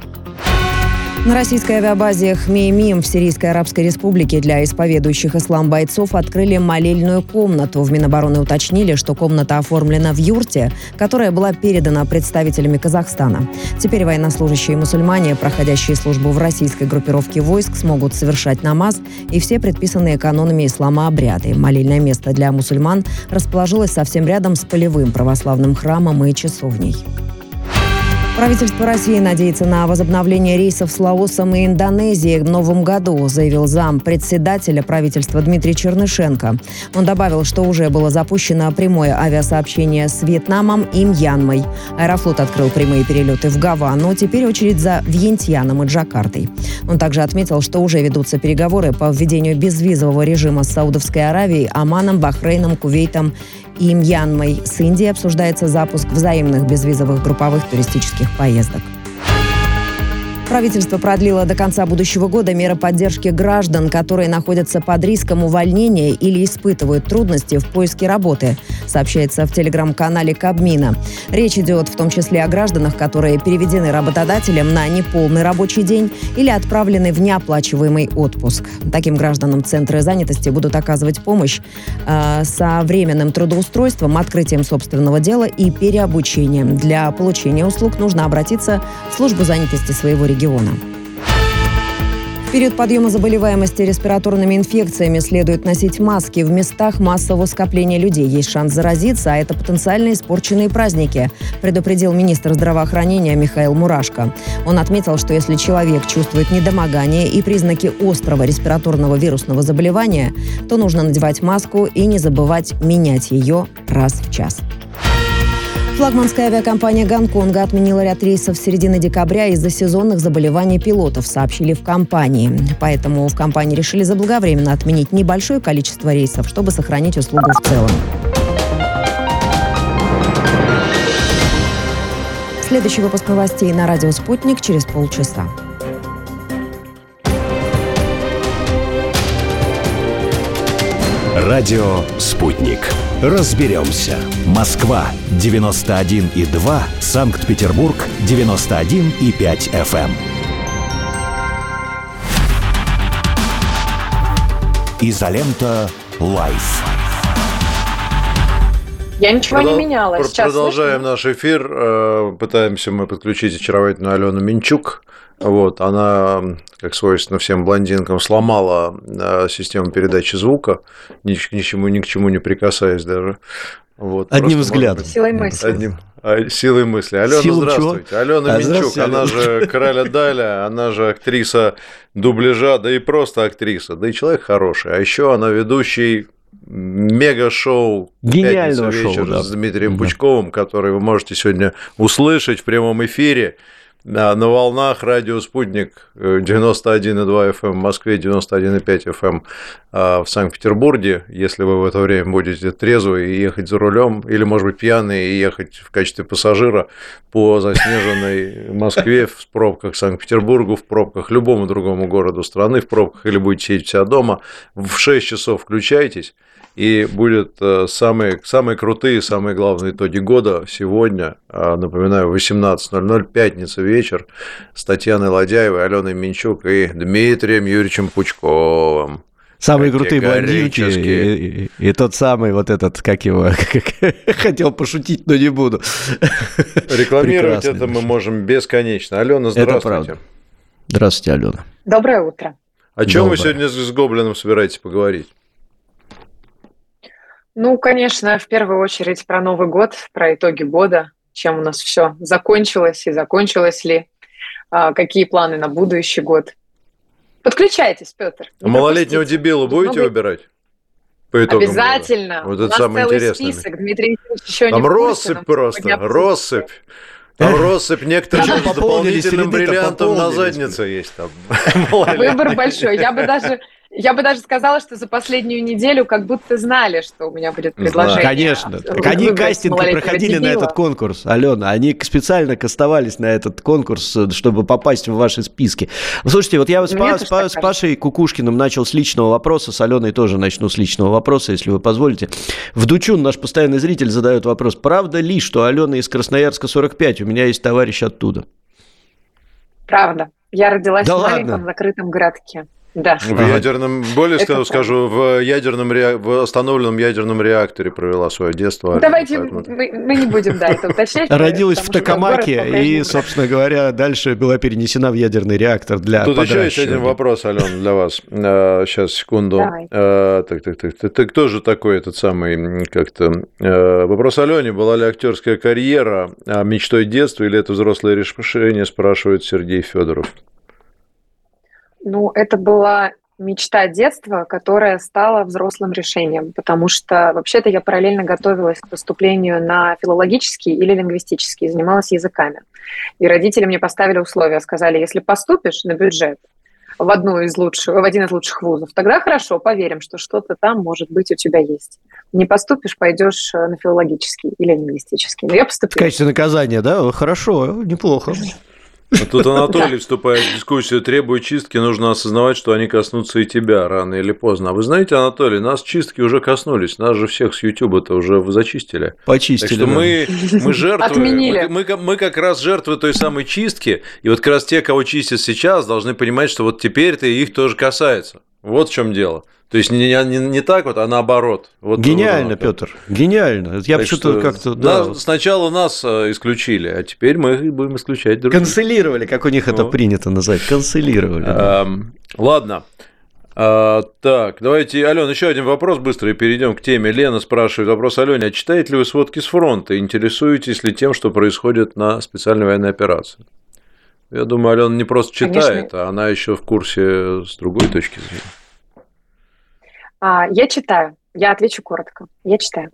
На российской авиабазе Хмеймим в Сирийской Арабской Республике для исповедующих ислам бойцов открыли молельную комнату. В Минобороны уточнили, что комната оформлена в юрте, которая была передана представителями Казахстана. Теперь военнослужащие мусульмане, проходящие службу в российской группировке войск, смогут совершать намаз и все предписанные канонами ислама обряды. Молельное место для мусульман расположилось совсем рядом с полевым православным храмом и часовней. Правительство России надеется на возобновление рейсов с Лаосом и Индонезией в новом году, заявил зам председателя правительства Дмитрий Чернышенко. Он добавил, что уже было запущено прямое авиасообщение с Вьетнамом и Мьянмой. Аэрофлот открыл прямые перелеты в Гавану, теперь очередь за Вьентьяном и Джакартой. Он также отметил, что уже ведутся переговоры по введению безвизового режима с Саудовской Аравией, Оманом, Бахрейном, Кувейтом и Мьянмой. С Индией обсуждается запуск взаимных безвизовых групповых туристических поездок. Правительство продлило до конца будущего года меры поддержки граждан, которые находятся под риском увольнения или испытывают трудности в поиске работы, сообщается в телеграм-канале Кабмина. Речь идет в том числе о гражданах, которые переведены работодателем на неполный рабочий день или отправлены в неоплачиваемый отпуск. Таким гражданам центры занятости будут оказывать помощь э, со временным трудоустройством, открытием собственного дела и переобучением. Для получения услуг нужно обратиться в службу занятости своего региона региона. В период подъема заболеваемости респираторными инфекциями следует носить маски в местах массового скопления людей. Есть шанс заразиться, а это потенциально испорченные праздники, предупредил министр здравоохранения Михаил Мурашко. Он отметил, что если человек чувствует недомогание и признаки острого респираторного вирусного заболевания, то нужно надевать маску и не забывать менять ее раз в час. Флагманская авиакомпания Гонконга отменила ряд рейсов с середины декабря из-за сезонных заболеваний пилотов, сообщили в компании. Поэтому в компании решили заблаговременно отменить небольшое количество рейсов, чтобы сохранить услугу в целом. Следующий выпуск новостей на радио «Спутник» через полчаса. Радио «Спутник». Разберемся. Москва 91,2, Санкт-Петербург 91,5 FM. Изолента «Live». Я ничего Продол... не меняла. Сейчас продолжаем слышно? наш эфир. Э, пытаемся мы подключить очаровательную Алену Минчук. Вот, она, как свойственно всем блондинкам, сломала э, систему передачи звука, ни, ни, к чему, ни к чему не прикасаясь даже. Вот, Одним взглядом. Силой мысли. Одним, а, силой мысли. Алена, Силу здравствуйте. Чего? Алена а, Минчук, она же Краля Даля, она же актриса дубляжа, да и просто актриса, да и человек хороший. А еще она ведущий мега-шоу Гениального шоу, вечер да. с Дмитрием да. Пучковым, который вы можете сегодня услышать в прямом эфире на волнах радио «Спутник» 91,2 FM в Москве, 91,5 FM в Санкт-Петербурге. Если вы в это время будете трезвы и ехать за рулем, или, может быть, пьяный и ехать в качестве пассажира по заснеженной Москве в пробках Санкт-Петербургу, в пробках любому другому городу страны, в пробках или будете сидеть вся дома, в 6 часов включайтесь – и будет э, самые, самые крутые, самые главные итоги года сегодня, а, напоминаю, 18.00, пятница вечер, с Татьяной Ладяевой, Аленой Минчук и Дмитрием Юрьевичем Пучковым. Самые крутые блондинки и, и, и тот самый вот этот, как его, хотел пошутить, но не буду. Рекламировать это мы можем бесконечно. Алена, здравствуйте. Здравствуйте, Алена. Доброе утро. О чем Доброе. вы сегодня с Гоблином собираетесь поговорить? Ну, конечно, в первую очередь про Новый год, про итоги года, чем у нас все закончилось и закончилось ли, а, какие планы на будущий год. Подключайтесь, Петр. А малолетнего дебила будете Много... выбирать? По итогам Обязательно. Года? Вот это самое интересное. список, Дмитрий еще Там не россыпь курсе, просто, россыпь. Там россыпь некоторых с дополнительным бриллиантом на заднице есть там. Выбор большой. Я бы даже я бы даже сказала, что за последнюю неделю как будто знали, что у меня будет предложение. Конечно. Так они кастинг проходили на этот конкурс, Алена. Они специально кастовались на этот конкурс, чтобы попасть в ваши списки. Слушайте, вот я с, па, с, с Пашей Кукушкиным начал с личного вопроса, с Аленой тоже начну с личного вопроса, если вы позволите. В Дучун наш постоянный зритель задает вопрос, правда ли, что Алена из Красноярска 45? У меня есть товарищ оттуда. Правда. Я родилась да в маленьком закрытом городке. Да. В ядерном, более Это скажу, в ядерном в остановленном ядерном реакторе провела свое детство. Давайте поэтому... мы, мы не будем, да, это уточнять. Родилась в Токамаке и, собственно говоря, дальше была перенесена в ядерный реактор для Тут еще есть один вопрос, Ален, для вас. Сейчас, секунду. Давай. А, так, так, так. Ты кто же такой этот самый, как-то... А, вопрос Алене, была ли актерская карьера а, мечтой детства или это взрослое решение, спрашивает Сергей Федоров. Ну, это была мечта детства, которая стала взрослым решением, потому что вообще-то я параллельно готовилась к поступлению на филологический или лингвистический, занималась языками. И родители мне поставили условия, сказали, если поступишь на бюджет в одну из лучших, в один из лучших вузов, тогда хорошо, поверим, что что-то там, может быть, у тебя есть. Не поступишь, пойдешь на филологический или лингвистический. Но я поступила. В качестве наказания, да? Хорошо, неплохо. А тут Анатолий вступает в дискуссию, требует чистки, нужно осознавать, что они коснутся и тебя рано или поздно. А вы знаете, Анатолий, нас чистки уже коснулись, нас же всех с YouTube-то уже зачистили. Почистили. Так что да. мы, мы жертвы, Отменили. Мы, мы, мы как раз жертвы той самой чистки, и вот как раз те, кого чистят сейчас, должны понимать, что вот теперь-то их тоже касается. Вот в чем дело. То есть не, не, не так вот, а наоборот. Вот, гениально, вот Петр, гениально. Я почему-то как-то. Да. сначала нас э, исключили, а теперь мы будем исключать других. Канцелировали, как у них ну. это принято называть. Канцелировали. Эм, ладно. А, так, давайте, Алена, еще один вопрос быстро и перейдем к теме. Лена спрашивает вопрос Алене, а читаете ли вы сводки с фронта? Интересуетесь ли тем, что происходит на специальной военной операции? Я думаю, Алена не просто читает, Конечно. а она еще в курсе с другой точки зрения. А, я читаю. Я отвечу коротко. Я читаю.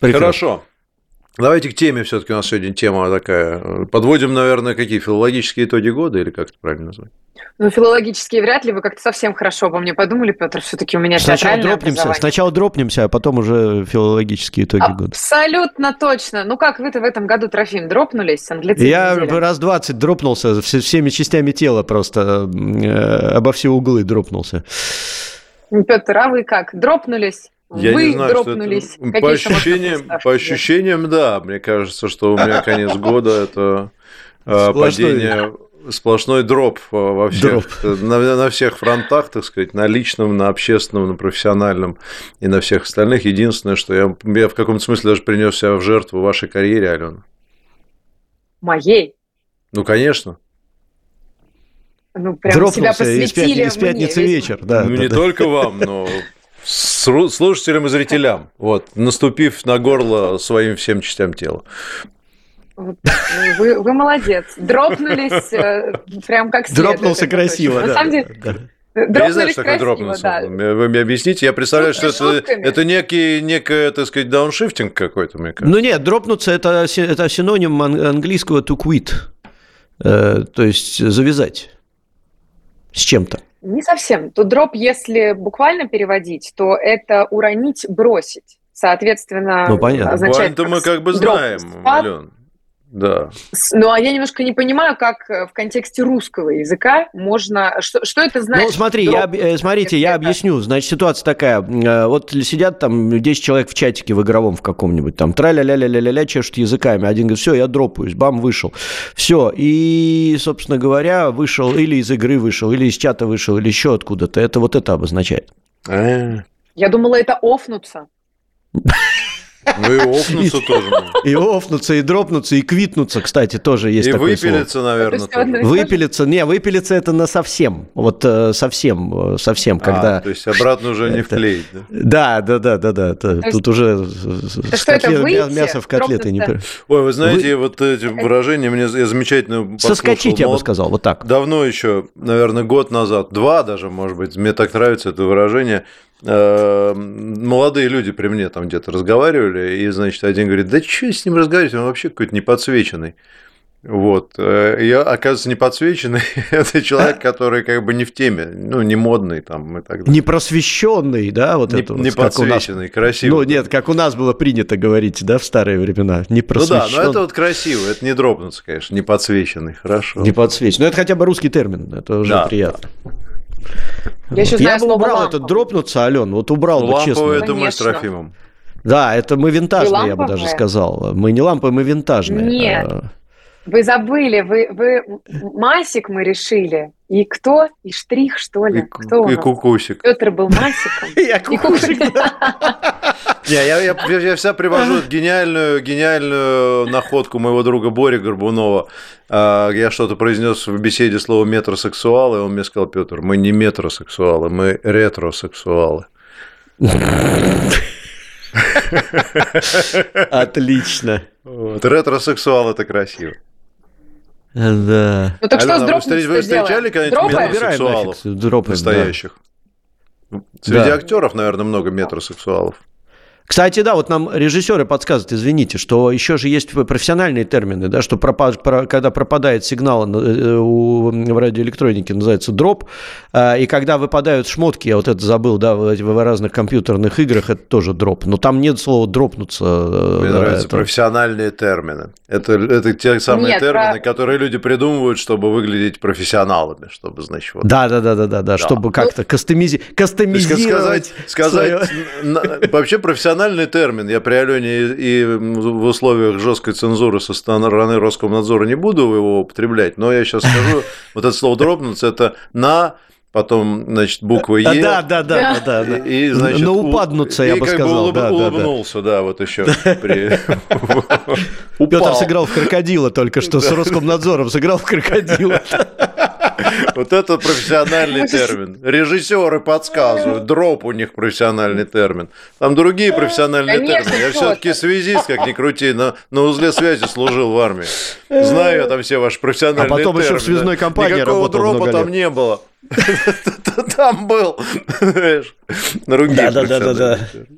Прекрасно. Хорошо. Давайте к теме все-таки у нас сегодня тема такая. Подводим, наверное, какие филологические итоги года или как это правильно назвать? Ну, филологические вряд ли. Вы как-то совсем хорошо обо мне подумали, Петр. Все-таки у меня сначала дропнемся, Сначала дропнемся, а потом уже филологические итоги Абсолютно года. Абсолютно точно. Ну, как вы-то в этом году, Трофим, дропнулись? Я недели? раз 20 дропнулся, всеми частями тела просто э, обо все углы дропнулся. Петр, а вы как? Дропнулись? Я вы не знаю, дропнулись? Что это... по, ощущениям, по ощущениям, да. Мне кажется, что у меня конец года – это э, падение сплошной дроп во всех, Дроп. На, на всех фронтах, так сказать, на личном, на общественном, на профессиональном и на всех остальных. Единственное, что я, я в каком-то смысле даже принес себя в жертву вашей карьере, Алена. Моей? Ну, конечно. Ну, прям себя Дропнулся из, посвятили из мне пятницы весь- вечер. Да, ну, да, не да. только вам, но слушателям и зрителям. Вот, наступив на горло своим всем частям тела. Ну, вы, вы молодец. Дропнулись э, прям как следует. Дропнулся это красиво, да. На самом деле, да. Я не знаю, что такое красиво, дропнулся. да. Вы мне объясните? Я представляю, что Шутками, это, шутками. это некий, некое, так сказать, дауншифтинг какой-то, мне кажется. Ну нет, дропнуться это, это синоним ан- английского to quit. Э, то есть завязать с чем-то. Не совсем. Тут дроп, если буквально переводить, то это уронить, бросить. Соответственно, Ну, понятно. означает... Буквально-то мы как бы знаем. Ален. Да. Ну, а я немножко не понимаю, как э, в контексте русского языка можно... Что, что это значит? Ну, смотри, я, э, смотрите, я объясню. Значит, ситуация такая. Э, Вот сидят там 10 человек в чатике в игровом в каком-нибудь, там тра-ля-ля-ля-ля-ля, чешут языками. Один говорит, все, я дропаюсь, бам, вышел. Все. И, собственно говоря, вышел или из игры вышел, или из чата вышел, или еще откуда-то. Это вот это обозначает. Я думала, это офнуться. Ну и офнуться тоже. И офнуться, и дропнуться, и квитнуться, кстати, тоже есть И такое слово. выпилиться, наверное, тоже. Выпилиться, не, выпилиться это на совсем, вот э, совсем, э, совсем, когда... А, то есть обратно уже не вклеить, да? Да, да, да, да, да, есть- тут уже Это мясо в котлеты не... Ой, вы знаете, вот эти выражения мне я замечательно послушал. Соскочить, я бы сказал, вот так. Давно еще, наверное, год назад, два даже, может быть, мне так нравится это выражение. Э, Молодые люди при мне там где-то разговаривали, и, значит, один говорит, да что с ним разговаривать, он вообще какой-то неподсвеченный. Вот. Э, Я, оказывается, не подсвеченный. Это человек, который как бы не в теме, ну, не модный там и так далее. Непросвещенный, да, вот Не, это вот, не у нас. подсвеченный, красивый. Ну, нет, как у нас было принято говорить, да, в старые времена. Ну да, но это вот красиво, это не дропнуться, конечно, не подсвеченный, хорошо. Не подсвеченный. Ну, это хотя бы русский термин, это уже Да. приятно. Я Вот. знаю бы убрал ламповый. этот дропнуться, Ален, вот убрал бы, честно. Это мы с. Трофимом. Да, это мы винтажные, я бы даже сказал. Мы не лампы, мы винтажные. Нет. А, Вы забыли, вы, вы масик мы решили. И кто? И штрих, что ли? И, кто у и нас? кукусик. Петр был масиком. Я И кукушек, Не, я, я, я, я всегда привожу гениальную, гениальную находку моего друга Бори Горбунова. А, Я что-то произнес в беседе слово метросексуал, и он мне сказал, Петр, мы не метросексуалы, мы ретросексуалы. Отлично. Вот. Ретросексуал это красиво. Да. Ну так что с Алена, вы дропом вы встречали когда-нибудь метросексуалов? Настоящих. Среди Да. актеров, наверное, много метросексуалов. Кстати, да, вот нам режиссеры подсказывают, извините, что еще же есть профессиональные термины, да, что пропа- про- когда пропадает сигнал э, у, в радиоэлектронике, называется дроп, а, и когда выпадают шмотки, я вот это забыл, да, в, в разных компьютерных играх, это тоже дроп. Но там нет слова дропнуться. э, Мне да, нравятся это- профессиональные термины. Это, это те самые Нет, термины, про- которые люди придумывают, чтобы выглядеть профессионалами, чтобы, значит, вот Да, да, да, да, да, да, чтобы как-то кастомизи- кастомизировать. сказать, сказать на- вообще профессиональный термин. Я при Алене и, и в условиях жесткой цензуры со стороны Роскомнадзора не буду его употреблять, но я сейчас скажу, вот это слово дропнуться, это на, потом, значит, буква Е. Да, да, да, да, да. И, и, значит, На упаднуться, и я бы как сказал, да, да, да. улыбнулся, да, вот еще. Петр сыграл в крокодила только что с Роскомнадзором, сыграл в крокодила. Вот это профессиональный термин. Режиссеры подсказывают. Дроп у них профессиональный термин. Там другие профессиональные термины. Я все-таки связист, как ни крути, на, на узле связи служил в армии. Знаю я там все ваши профессиональные А потом еще в термины. связной компании Никакого работал дропа много там лет. не было. Там был. знаешь, Другие Да-да-да-да-да. профессиональные термины.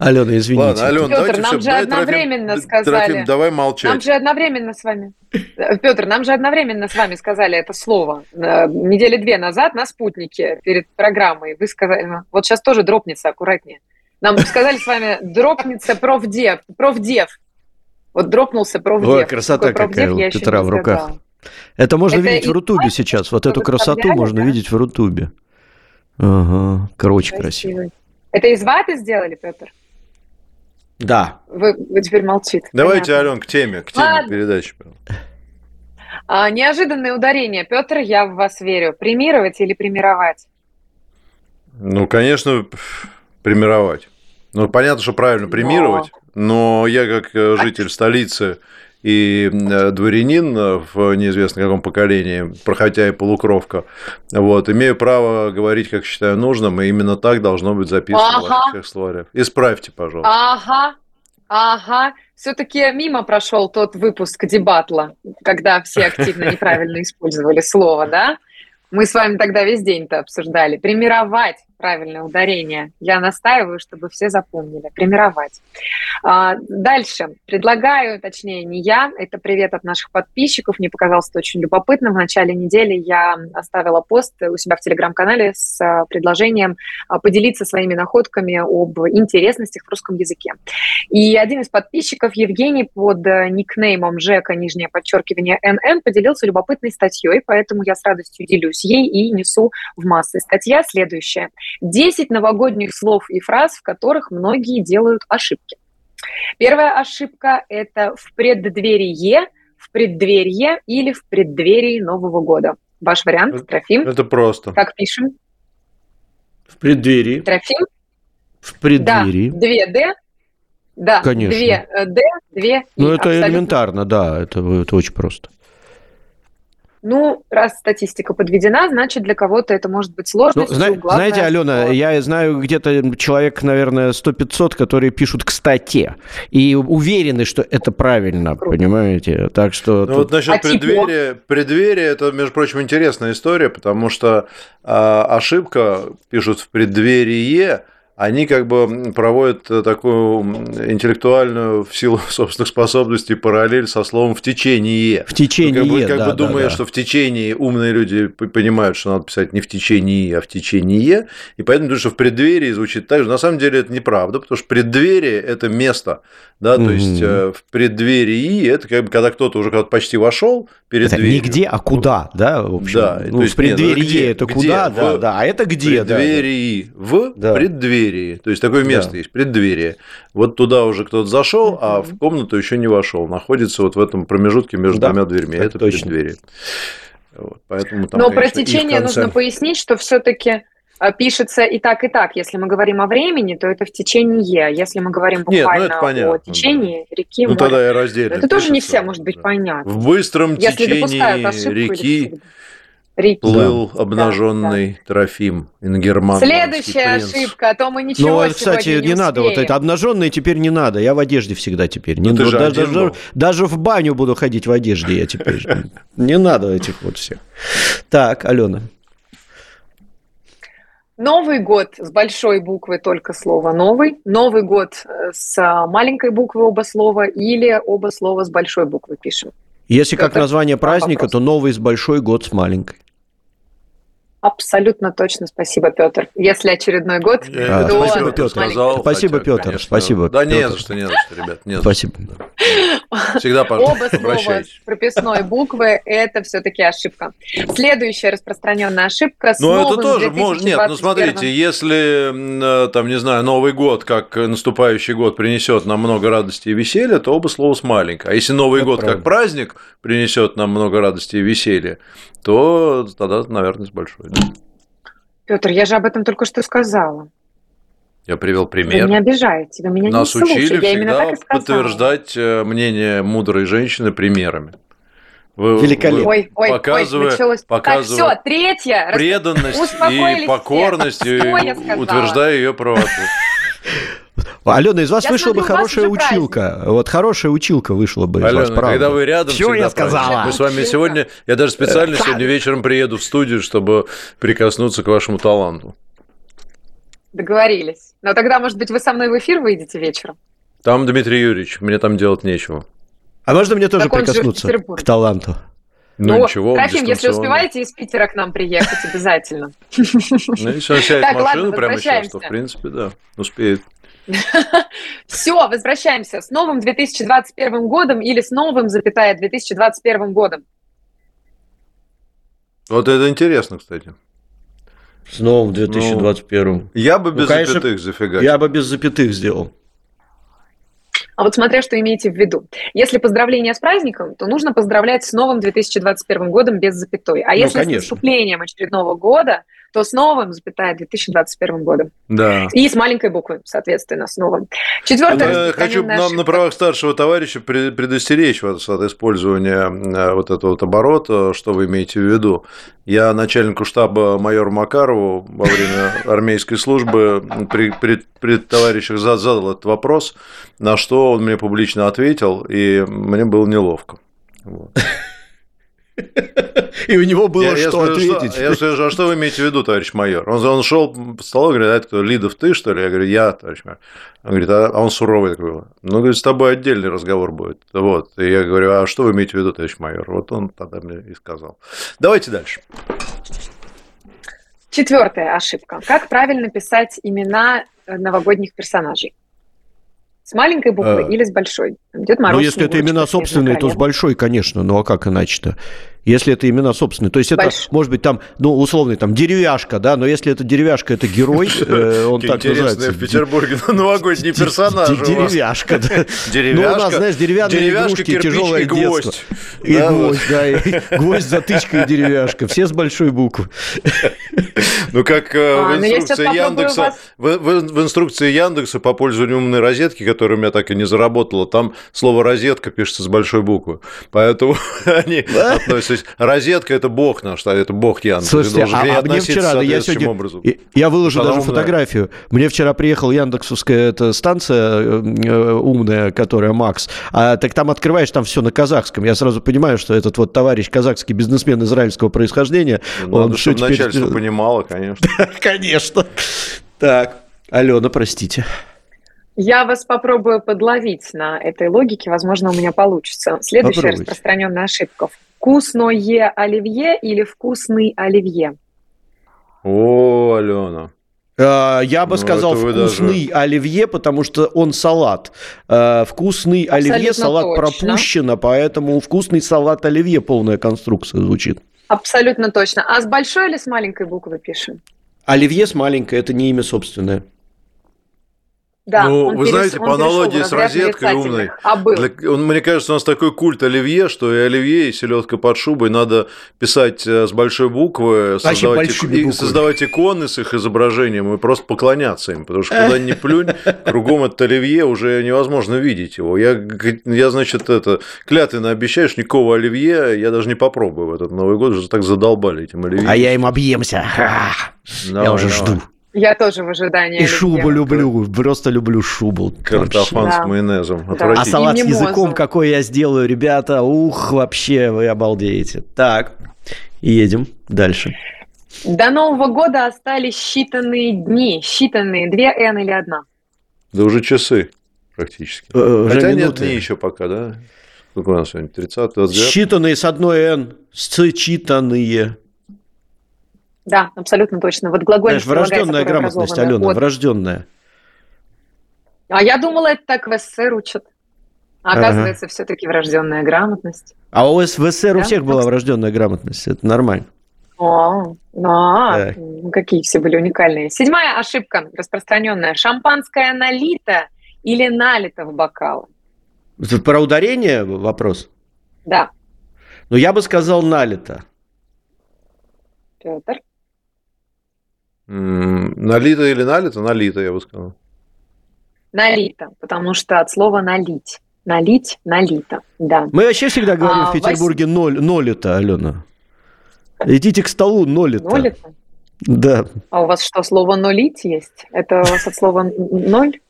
Алена, извините. Ладно, Алена, Пётр, давайте нам всё, же давай, одновременно Трофим, сказали. Трофим, давай Нам молчать. же одновременно с вами, Петр, нам же одновременно с вами сказали это слово э, недели две назад на спутнике перед программой. Вы сказали, ну, вот сейчас тоже дропнется, аккуратнее. Нам сказали с вами дропнется профдев, профдев. Вот дропнулся профдев. Ой, красота Такой профдев какая у я еще Петра в руках. сказала. Это можно Это видеть в Рутубе сейчас. Вот эту красоту можно да? видеть в Рутубе. Ага, короче красиво. Красивый. Это из ваты сделали, Петр? Да. Вы, вы теперь молчите. Давайте, Понятно. Ален, к теме, к теме Ладно. передачи. А, неожиданное ударение. Петр, я в вас верю. Премировать или премировать? Ну, конечно, премировать. Ну, понятно, что правильно премировать, но, но я как э, житель столицы и э, дворянин в неизвестно каком поколении, проходя и полукровка, вот, имею право говорить, как считаю нужным, и именно так должно быть записано ага. в ваших словарях. Исправьте, пожалуйста. Ага, ага. Все-таки мимо прошел тот выпуск дебатла, когда все активно неправильно использовали слово, да? Мы с вами тогда весь день-то обсуждали. Примировать правильное ударение. Я настаиваю, чтобы все запомнили. Примировать. А, дальше. Предлагаю, точнее, не я, это привет от наших подписчиков. Мне показалось это очень любопытно. В начале недели я оставила пост у себя в телеграм-канале с а, предложением а, поделиться своими находками об интересностях в русском языке. И один из подписчиков, Евгений, под э, никнеймом Жека, нижнее подчеркивание НН, поделился любопытной статьей, поэтому я с радостью делюсь ей и несу в массы. Статья следующая. 10 новогодних слов и фраз, в которых многие делают ошибки. Первая ошибка – это в преддверие, в преддверие или в преддверии Нового года. Ваш вариант, Трофим? Это просто. Как пишем? В преддверии. Трофим? В преддверии. Да, две «д», да, Конечно. две «д», две «и». Ну, это элементарно, да, это, это очень просто. Ну, раз статистика подведена, значит, для кого-то это может быть Ну, сложностью. зна- Главное, знаете, Алена, что- я знаю где-то человек, наверное, 100-500, которые пишут «кстати», и уверены, что это правильно, Круто. понимаете? Так что... Ну тут- вот насчет А преддверия, преддверия, это, между прочим, интересная история, потому что а, ошибка, пишут в преддверие, они как бы проводят такую интеллектуальную, в силу собственных способностей, параллель со словом «в течение». В течение, Ну, как бы, как да, бы да, думая, да. что в течение умные люди понимают, что надо писать не в течение, а в течение, и поэтому думают, что в преддверии звучит так же. На самом деле это неправда, потому что преддверие – это место, да, то Мгм. есть э, в преддверии это как бы когда кто-то уже когда почти вошел перед Это дверью. не где, а куда, да, в общем. Да, ну, то есть, в преддверии нет, ну, где? это Где? куда, да, В да, а это где, да, да. преддверии, в Да. Преддверии. То есть такое место Да. есть, преддверие. Вот туда уже кто-то зашел, а в комнату еще не вошел. Находится вот в этом промежутке между Да, двумя дверьми. Это точно. преддверие. Вот, поэтому там, Но конечно, про течение конце. нужно пояснить, что все-таки пишется и так, и так. Если мы говорим о времени, то это в течение. Если мы говорим Нет, ну, это буквально понятно, о течении реки, Ну моря, тогда я раздельно. это тоже не пишется. все может быть Да. понятно. В быстром Если течении ошибку или реки плыл обнаженный Трофим Ингерман. Следующая ошибка, а то мы ничего Ну, кстати, сегодня не, надо. Вот это обнаженные теперь не надо. Я в одежде всегда теперь. Не, Ну, ты вот же даже, даже, даже в баню буду ходить в одежде я теперь. Не надо этих вот всех. Так, Алена. Новый год с большой буквы только слово «новый», Новый год э, с а, маленькой буквы оба слова или оба слова с большой буквы пишем. Если как название праздника, вопрос. то новый с большой, год с маленькой. Абсолютно точно, спасибо, Петр. Если очередной год, Я то спасибо, Пётр. сказал, Спасибо, хотя, Пётр, конечно, спасибо, Да не Пётр. за что, не за что, ребят. Не за Спасибо. что. Всегда, пожалуйста, Оба слова с прописной буквы – это все-таки ошибка. Следующая распространенная ошибка с Ну, это тоже может. Нет, ну 2021. смотрите, если, э, там, не знаю, Новый год, как наступающий год, принесет нам много радости и веселья, то оба слова с маленькой. А если Новый Это год правда. как праздник принесет нам много радости и веселья, то тогда, наверное, с большой. да. Петр, я же об этом только что сказала. Я привел Вы пример. меня обижаете, вы меня Нас не слушаете. учили Я всегда так и сказала. подтверждать э, мнение мудрой женщины примерами. Вы- Великолепно. вы Ой, ой, показывая- ой, началось. показывая Так, все, третья. Преданность и покорность, и утверждая ее правоту. Алена, из вас Я вышла бы смотрю, вас хорошая уже праздник. училка. Вот хорошая училка вышла бы из вас, Алена, правда. когда вы рядом, всегда я праздник. сказала? Мы с вами Училка. сегодня, я даже специально сегодня вечером приеду в студию, чтобы прикоснуться к вашему таланту. Договорились. Но тогда, может быть, вы со мной в эфир выйдете вечером? Там Дмитрий Юрьевич, мне там делать нечего. А можно мне тоже прикоснуться к таланту? Ну, ничего, он Трофим, если успеваете из Питера к нам приехать, обязательно. Ну, если он сядет Так, в машину ладно, прямо сейчас, то, в принципе, да, успеет. Все, возвращаемся. С новым 2021 годом или с новым, запятая, 2021 годом. Вот это интересно, кстати. С новым 2021. Я бы Ну, без конечно, запятых зафигачил. Я бы без запятых сделал. А вот смотря, что имеете в виду. Если поздравление с праздником, то нужно поздравлять с новым 2021 годом без запятой. А Ну, если конечно. с наступлением очередного года, то с новым, запятая, 2021 годом. Да. И с маленькой буквы, соответственно, с новым. Четвертое. Я хочу нам на ошибка. правах старшего товарища пред- предостеречь вас от использования э, вот этого вот оборота, что вы имеете в виду. Я начальнику штаба майору Макарову во время армейской службы при, при- при товарищах за- задал этот вопрос, на что он мне публично ответил, и мне было неловко. Вот. И у него было Я- я что спрашиваю, ответить. я спрашиваю, а что вы имеете в виду, товарищ майор? Он, он шел по столу, говорит, а это кто, Лидов, ты, что ли? Я говорю, я, товарищ майор. Он говорит, а, а он суровый такой. Ну, говорит, с тобой отдельный разговор будет. Вот. И я говорю, а что вы имеете в виду, товарищ майор? Вот он тогда мне и сказал. Давайте дальше. Четвертая ошибка. Как правильно писать имена э, новогодних персонажей? С маленькой буквы Э, или с большой? Дед Мороз, Ну, если это имена собственные, то с большой, конечно. Ну, а как иначе-то? Если это имена собственные. То есть это, Больш- может быть, там, ну, условный, там, деревяшка, да, но если это деревяшка, это герой, э, он так называется. в Петербурге у вас. Деревяшка, да. Ну, у Деревяшка, нас, знаешь, деревянные деревяшка, игрушки, тяжелое детство. И гвоздь, да, и гвоздь, затычка и деревяшка. Все с большой буквы. Ну, как э, А, в ну, инструкции Яндекса, в инструкции Яндекса по пользованию умной розетки, которая у меня так и не заработала, там слово розетка пишется с большой буквы. Поэтому они относятся. Розетка это бог наш, а это бог Яндекс. Слушайте, а, а мне вчера, да, я сегодня, образом. я выложил Она даже фотографию. Мне вчера приехала яндексовская эта станция э, э, умная, которая Макс. А так там открываешь, там все на казахском. Я сразу понимаю, что этот вот товарищ казахский бизнесмен израильского происхождения, Надо, он всё чтобы теперь- начальство понимало, конечно. Конечно. Так, Алена, простите. Я вас попробую подловить на этой логике, возможно, у меня получится. Следующая Попробуйте. распространенная ошибка. Вкусное оливье или вкусный оливье? О, Алена. А, Я бы Ну, сказал вкусный оливье, потому что он салат. А, Вкусный оливье, Абсолютно салат точно. пропущено, поэтому вкусный салат оливье полная конструкция звучит. Абсолютно точно. А с большой или с маленькой буквы пишем? Оливье с маленькой, это не имя собственное. Да, Ну, вы переш- знаете, он по аналогии с розеткой умной. А был. Для- он- мне кажется, у нас такой культ оливье, что и оливье, и селедка под шубой надо писать э, с большой буквы, создавать, большими и- буквами. создавать иконы с их изображением и просто поклоняться им, потому что куда ни плюнь, кругом от оливье уже невозможно видеть его. Я, я значит, это клятвенно обещаешь, никакого оливье я даже не попробую в этот Новый год, уже так задолбали этим оливье. А я им объемся. Я уже давай. жду. Я тоже в ожидании. И шубу люблю, просто люблю шубу. Картофан Да. с майонезом. Да. А салат с языком какой я сделаю, ребята, ух, вообще вы обалдеете. Так, едем дальше. До Нового года остались считанные дни. Считанные. Две N или одна? Да уже часы практически. Э, уже Хотя нет минуты. дней еще пока, да? Сколько у нас сегодня? 30 29 Считанные с одной «н», считанные. Да, абсолютно точно. Вот глагольность Знаешь, врожденная грамотность, Алена, от- врожденная. А я думала, это так в СССР учат. А Ага. оказывается, все-таки врожденная грамотность. А у СССР у Да, всех была врожденная грамотность, это нормально. О, а, ну, какие все были уникальные. Седьмая ошибка распространенная. Шампанское налито или налито в бокалы? Это про ударение вопрос? Да, Ну, я бы сказал налито. Петр. Налито или налито? Налито, я бы сказал. Налито, потому что от слова налить. Налить, налито, да. Мы вообще всегда говорим А, в Петербурге ноль, нолито, Алена. Идите к столу, нолито. Нолито? Да. А у вас что, слово нулить есть? Это у вас от слова ноль?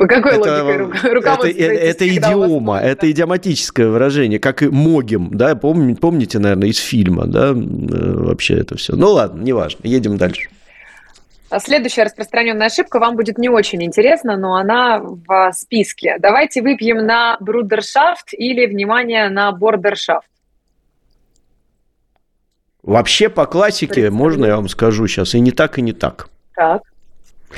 Вы какой Это, логикой ру- это, руководствуетесь, это когда у вас идиома, ноль, это идиоматическое выражение, как и могим, да, Помни- помните, наверное, из фильма, да, э, вообще это все. Ну ладно, неважно, едем дальше. А Следующая распространенная ошибка вам будет не очень интересна, но она в списке. Давайте выпьем на брудершафт или, внимание, на бордершафт. Вообще по классике, можно я вам скажу сейчас, и не так, и не так. Так.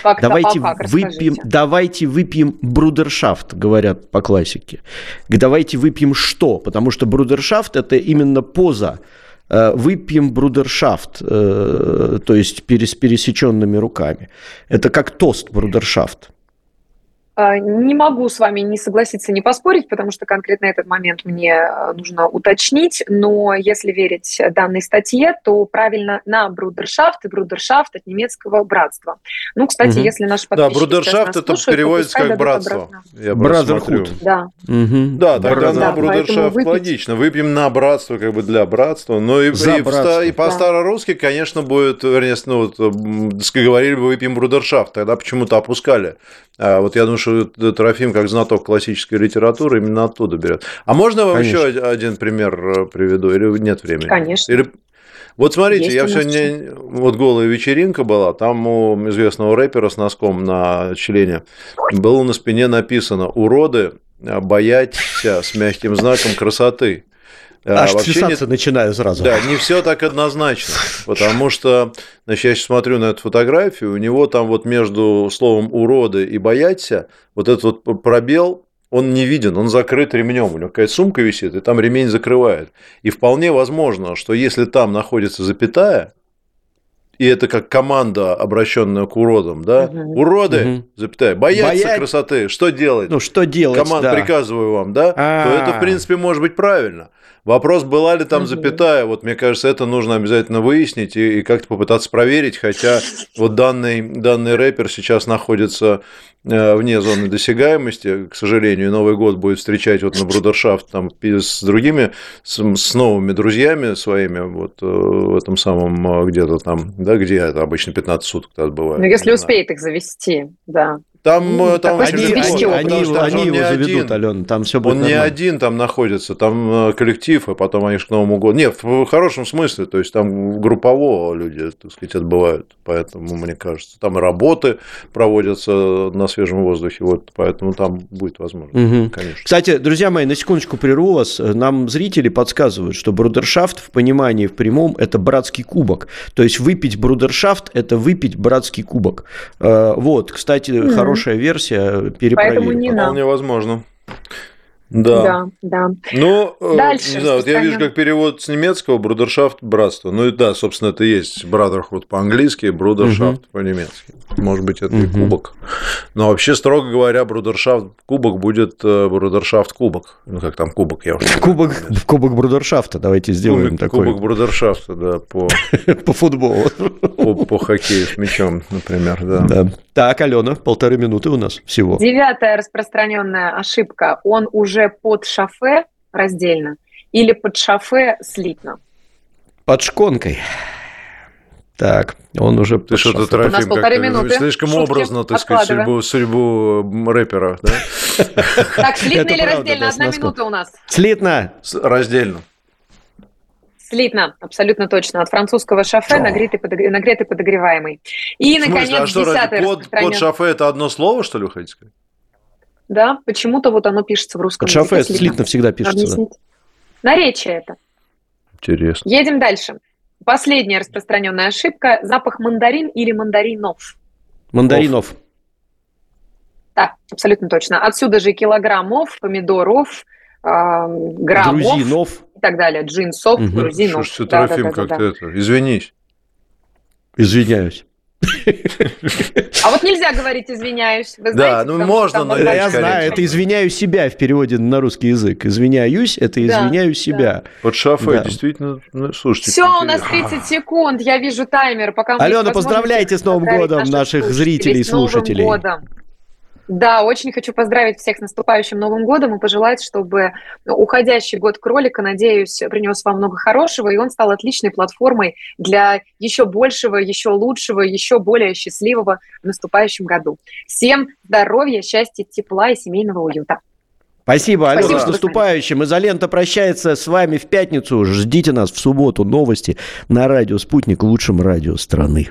Как-то Давайте как, выпьем, расскажите. давайте выпьем брудершафт, говорят по классике. Давайте выпьем что? Потому что брудершафт это именно поза. Э, Выпьем брудершафт, э, то есть перес- пересеченными руками. Это как тост брудершафт. А, не могу с вами не согласиться, не поспорить, потому что конкретно этот момент мне э, нужно уточнить, но если верить данной статье, то правильно на брудершафт и брудершафт от немецкого братства. Ну, кстати, угу. если наши подписчики Да, брудершафт это слушают, переводится как братство. Я Brotherhood. Да. Угу. Да, тогда да, на брудершафт логично. Выпьем на братство, как бы для братства. Но и, и, братство. и по-старорусски, конечно, будет, вернее, ну, вот, говорили бы выпьем брудершафт, тогда почему-то опускали. А вот я думаю, что Трофим, как знаток классической литературы, именно оттуда берет. А можно вам еще один пример э, приведу? Или нет времени? Конечно. Или... Вот смотрите, Есть я все не... Вот голая вечеринка была, там у известного рэпера с носком на члене было на спине написано «Уроды, боятся с мягким знаком красоты». Аж Вообще чесаться не, начинаю сразу. Да, не все так однозначно, потому что, значит, я сейчас смотрю на эту фотографию, у него там вот между словом «уроды» и «бояться» вот этот вот пробел, он не виден, он закрыт ремнем, у него какая-то сумка висит, и там ремень закрывает. И вполне возможно, что если там находится запятая, и это как команда, обращенная к уродам, да? Угу. Уроды, угу. запятая, боятся Боять... красоты, что делать? Ну, что делать, Команд, да. приказываю вам, да? А-а-а. То это, в принципе, может быть правильно. Вопрос, была ли там запятая, вот мне кажется, это нужно обязательно выяснить и, и как-то попытаться проверить, хотя вот данный, данный рэпер сейчас находится вне зоны досягаемости, к сожалению, Новый год будет встречать вот на Брудершафт там с другими, с, с новыми друзьями своими, вот э, в этом самом э, где-то там, да, где это обычно 15 суток отбывает. Ну, если успеет их завести, да. Там, ну, там они, они, они, они, его, они его заведут, один. Алена, там все будет Он нормально. не один там находится, там э, коллектив, а потом они к Новому году. Нет, в хорошем смысле, то есть там группово люди, так сказать, отбывают, поэтому, мне кажется, там и работы проводятся на свежем воздухе, вот, поэтому там будет возможность, угу. конечно. Кстати, друзья мои, на секундочку прерву вас, нам зрители подсказывают, что брудершафт в понимании в прямом – это братский кубок, то есть выпить брудершафт – это выпить братский кубок. Э, вот, кстати, хороший хорошая версия, перепроверим. Поэтому не Вполне возможно. Да. Да, да. Ну, э, Дальше, не знаю, вот я вижу, как перевод с немецкого брудершафт братство. Ну и да, собственно, это есть brotherhood по-английски, брудершафт угу. по-немецки. Может быть, это угу. и кубок. Но вообще, строго говоря, брудершафт кубок будет э, брудершафт кубок. Ну, как там кубок, я уже Кубок, кубок брудершафта, давайте сделаем кубок, такой. Кубок брудершафта, да, по... По футболу. По, по хоккею с мячом, например, да. да. Так, Алена, полторы минуты у нас всего. Девятая распространенная ошибка. Он уже под шафе раздельно или под шафе слитно? Под шконкой. Так, он уже Ты что-то, Трофим, минуты. слишком Шутки образно, так сказать, судьбу, судьбу рэпера, да? Так, слитно или раздельно? Одна минута у нас. Слитно. Раздельно. Слитно, абсолютно точно. От французского шафе нагретый, подогр... нагретый подогреваемый. И, наконец, а что, десятый под, под шафе это одно слово, что ли, вы хотите сказать? Да, почему-то вот оно пишется в русском под языке. Шафе слитно всегда пишется. Да. Наречие это. Интересно. Едем дальше. Последняя распространенная ошибка – запах мандарин или мандаринов. Мандаринов. Да, абсолютно точно. Отсюда же килограммов, помидоров, э, граммов. Грузинов так далее, джинсов, угу. грузинов. Слушайте, да, Трофим, да, да, как-то да. это, извинись. Извиняюсь. А вот нельзя говорить «извиняюсь». Вы знаете, да, ну можно, но я знаю, это «извиняю себя» в переводе на русский язык. «Извиняюсь» – это «извиняю да, себя». Да. Вот шафе, да. действительно, ну, слушайте. Все, у нас 30 секунд, я вижу таймер. Пока Алена, поздравляйте с Новым годом наших зрителей и слушателей. Новым годом. Да, очень хочу поздравить всех с наступающим Новым годом и пожелать, чтобы уходящий год кролика, надеюсь, принес вам много хорошего, и он стал отличной платформой для еще большего, еще лучшего, еще более счастливого в наступающем году. Всем здоровья, счастья, тепла и семейного уюта. Спасибо, Алена, Спасибо, с наступающим. Изолента прощается с вами в пятницу. Ждите нас в субботу. Новости на радио «Спутник», лучшем радио страны.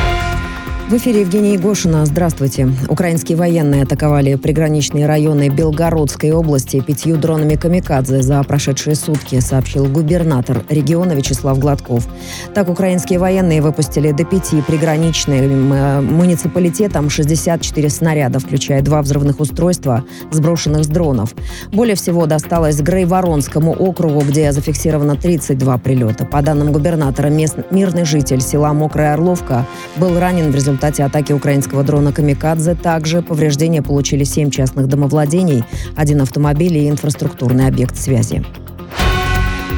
В эфире Евгения Егошина. Здравствуйте. Украинские военные атаковали приграничные районы Белгородской области пятью дронами «Камикадзе» за прошедшие сутки, сообщил губернатор региона Вячеслав Гладков. Так, украинские военные выпустили до пяти приграничным э, муниципалитетам 64 снаряда, включая два взрывных устройства, сброшенных с дронов. Более всего досталось Грейворонскому округу, где зафиксировано 32 прилета. По данным губернатора, мест, мирный житель села Мокрая Орловка был ранен в результате результате атаки украинского дрона «Камикадзе» также повреждения получили семь частных домовладений, один автомобиль и инфраструктурный объект связи.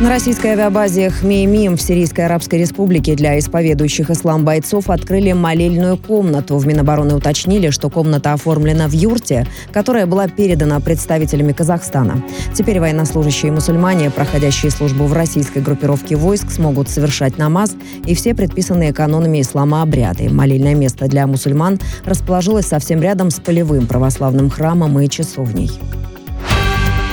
На российской авиабазе Хмеймим в Сирийской Арабской Республике для исповедующих ислам бойцов открыли молельную комнату. В Минобороны уточнили, что комната оформлена в юрте, которая была передана представителями Казахстана. Теперь военнослужащие мусульмане, проходящие службу в российской группировке войск, смогут совершать намаз и все предписанные канонами ислама обряды. Молельное место для мусульман расположилось совсем рядом с полевым православным храмом и часовней.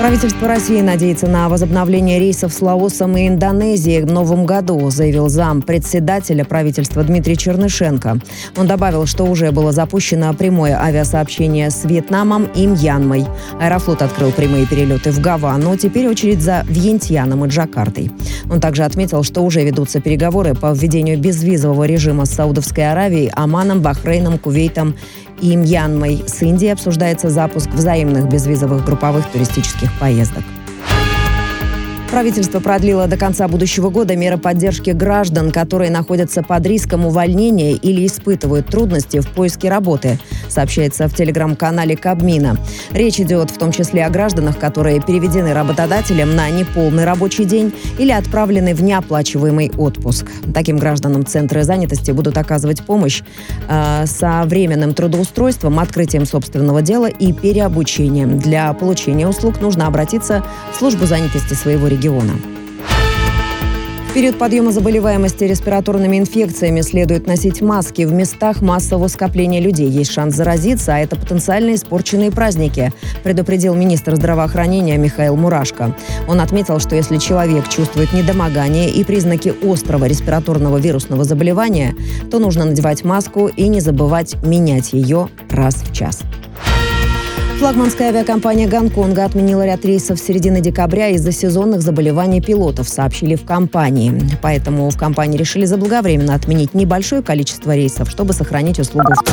Правительство России надеется на возобновление рейсов с Лаосом и Индонезией в новом году, заявил зам председателя правительства Дмитрий Чернышенко. Он добавил, что уже было запущено прямое авиасообщение с Вьетнамом и Мьянмой. Аэрофлот открыл прямые перелеты в Гавану, теперь очередь за Вьентьяном и Джакартой. Он также отметил, что уже ведутся переговоры по введению безвизового режима с Саудовской Аравией, Оманом, Бахрейном, Кувейтом и Мьянмой. С Индией обсуждается запуск взаимных безвизовых групповых туристических поездок. Правительство продлило до конца будущего года меры поддержки граждан, которые находятся под риском увольнения или испытывают трудности в поиске работы, сообщается в телеграм-канале Кабмина. Речь идет в том числе о гражданах, которые переведены работодателем на неполный рабочий день или отправлены в неоплачиваемый отпуск. Таким гражданам центры занятости будут оказывать помощь э, со временным трудоустройством, открытием собственного дела и переобучением. Для получения услуг нужно обратиться в службу занятости своего региона региона. В период подъема заболеваемости респираторными инфекциями следует носить маски в местах массового скопления людей. Есть шанс заразиться, а это потенциально испорченные праздники, предупредил министр здравоохранения Михаил Мурашко. Он отметил, что если человек чувствует недомогание и признаки острого респираторного вирусного заболевания, то нужно надевать маску и не забывать менять ее раз в час. Флагманская авиакомпания Гонконга отменила ряд рейсов с середины декабря из-за сезонных заболеваний пилотов, сообщили в компании. Поэтому в компании решили заблаговременно отменить небольшое количество рейсов, чтобы сохранить услугу в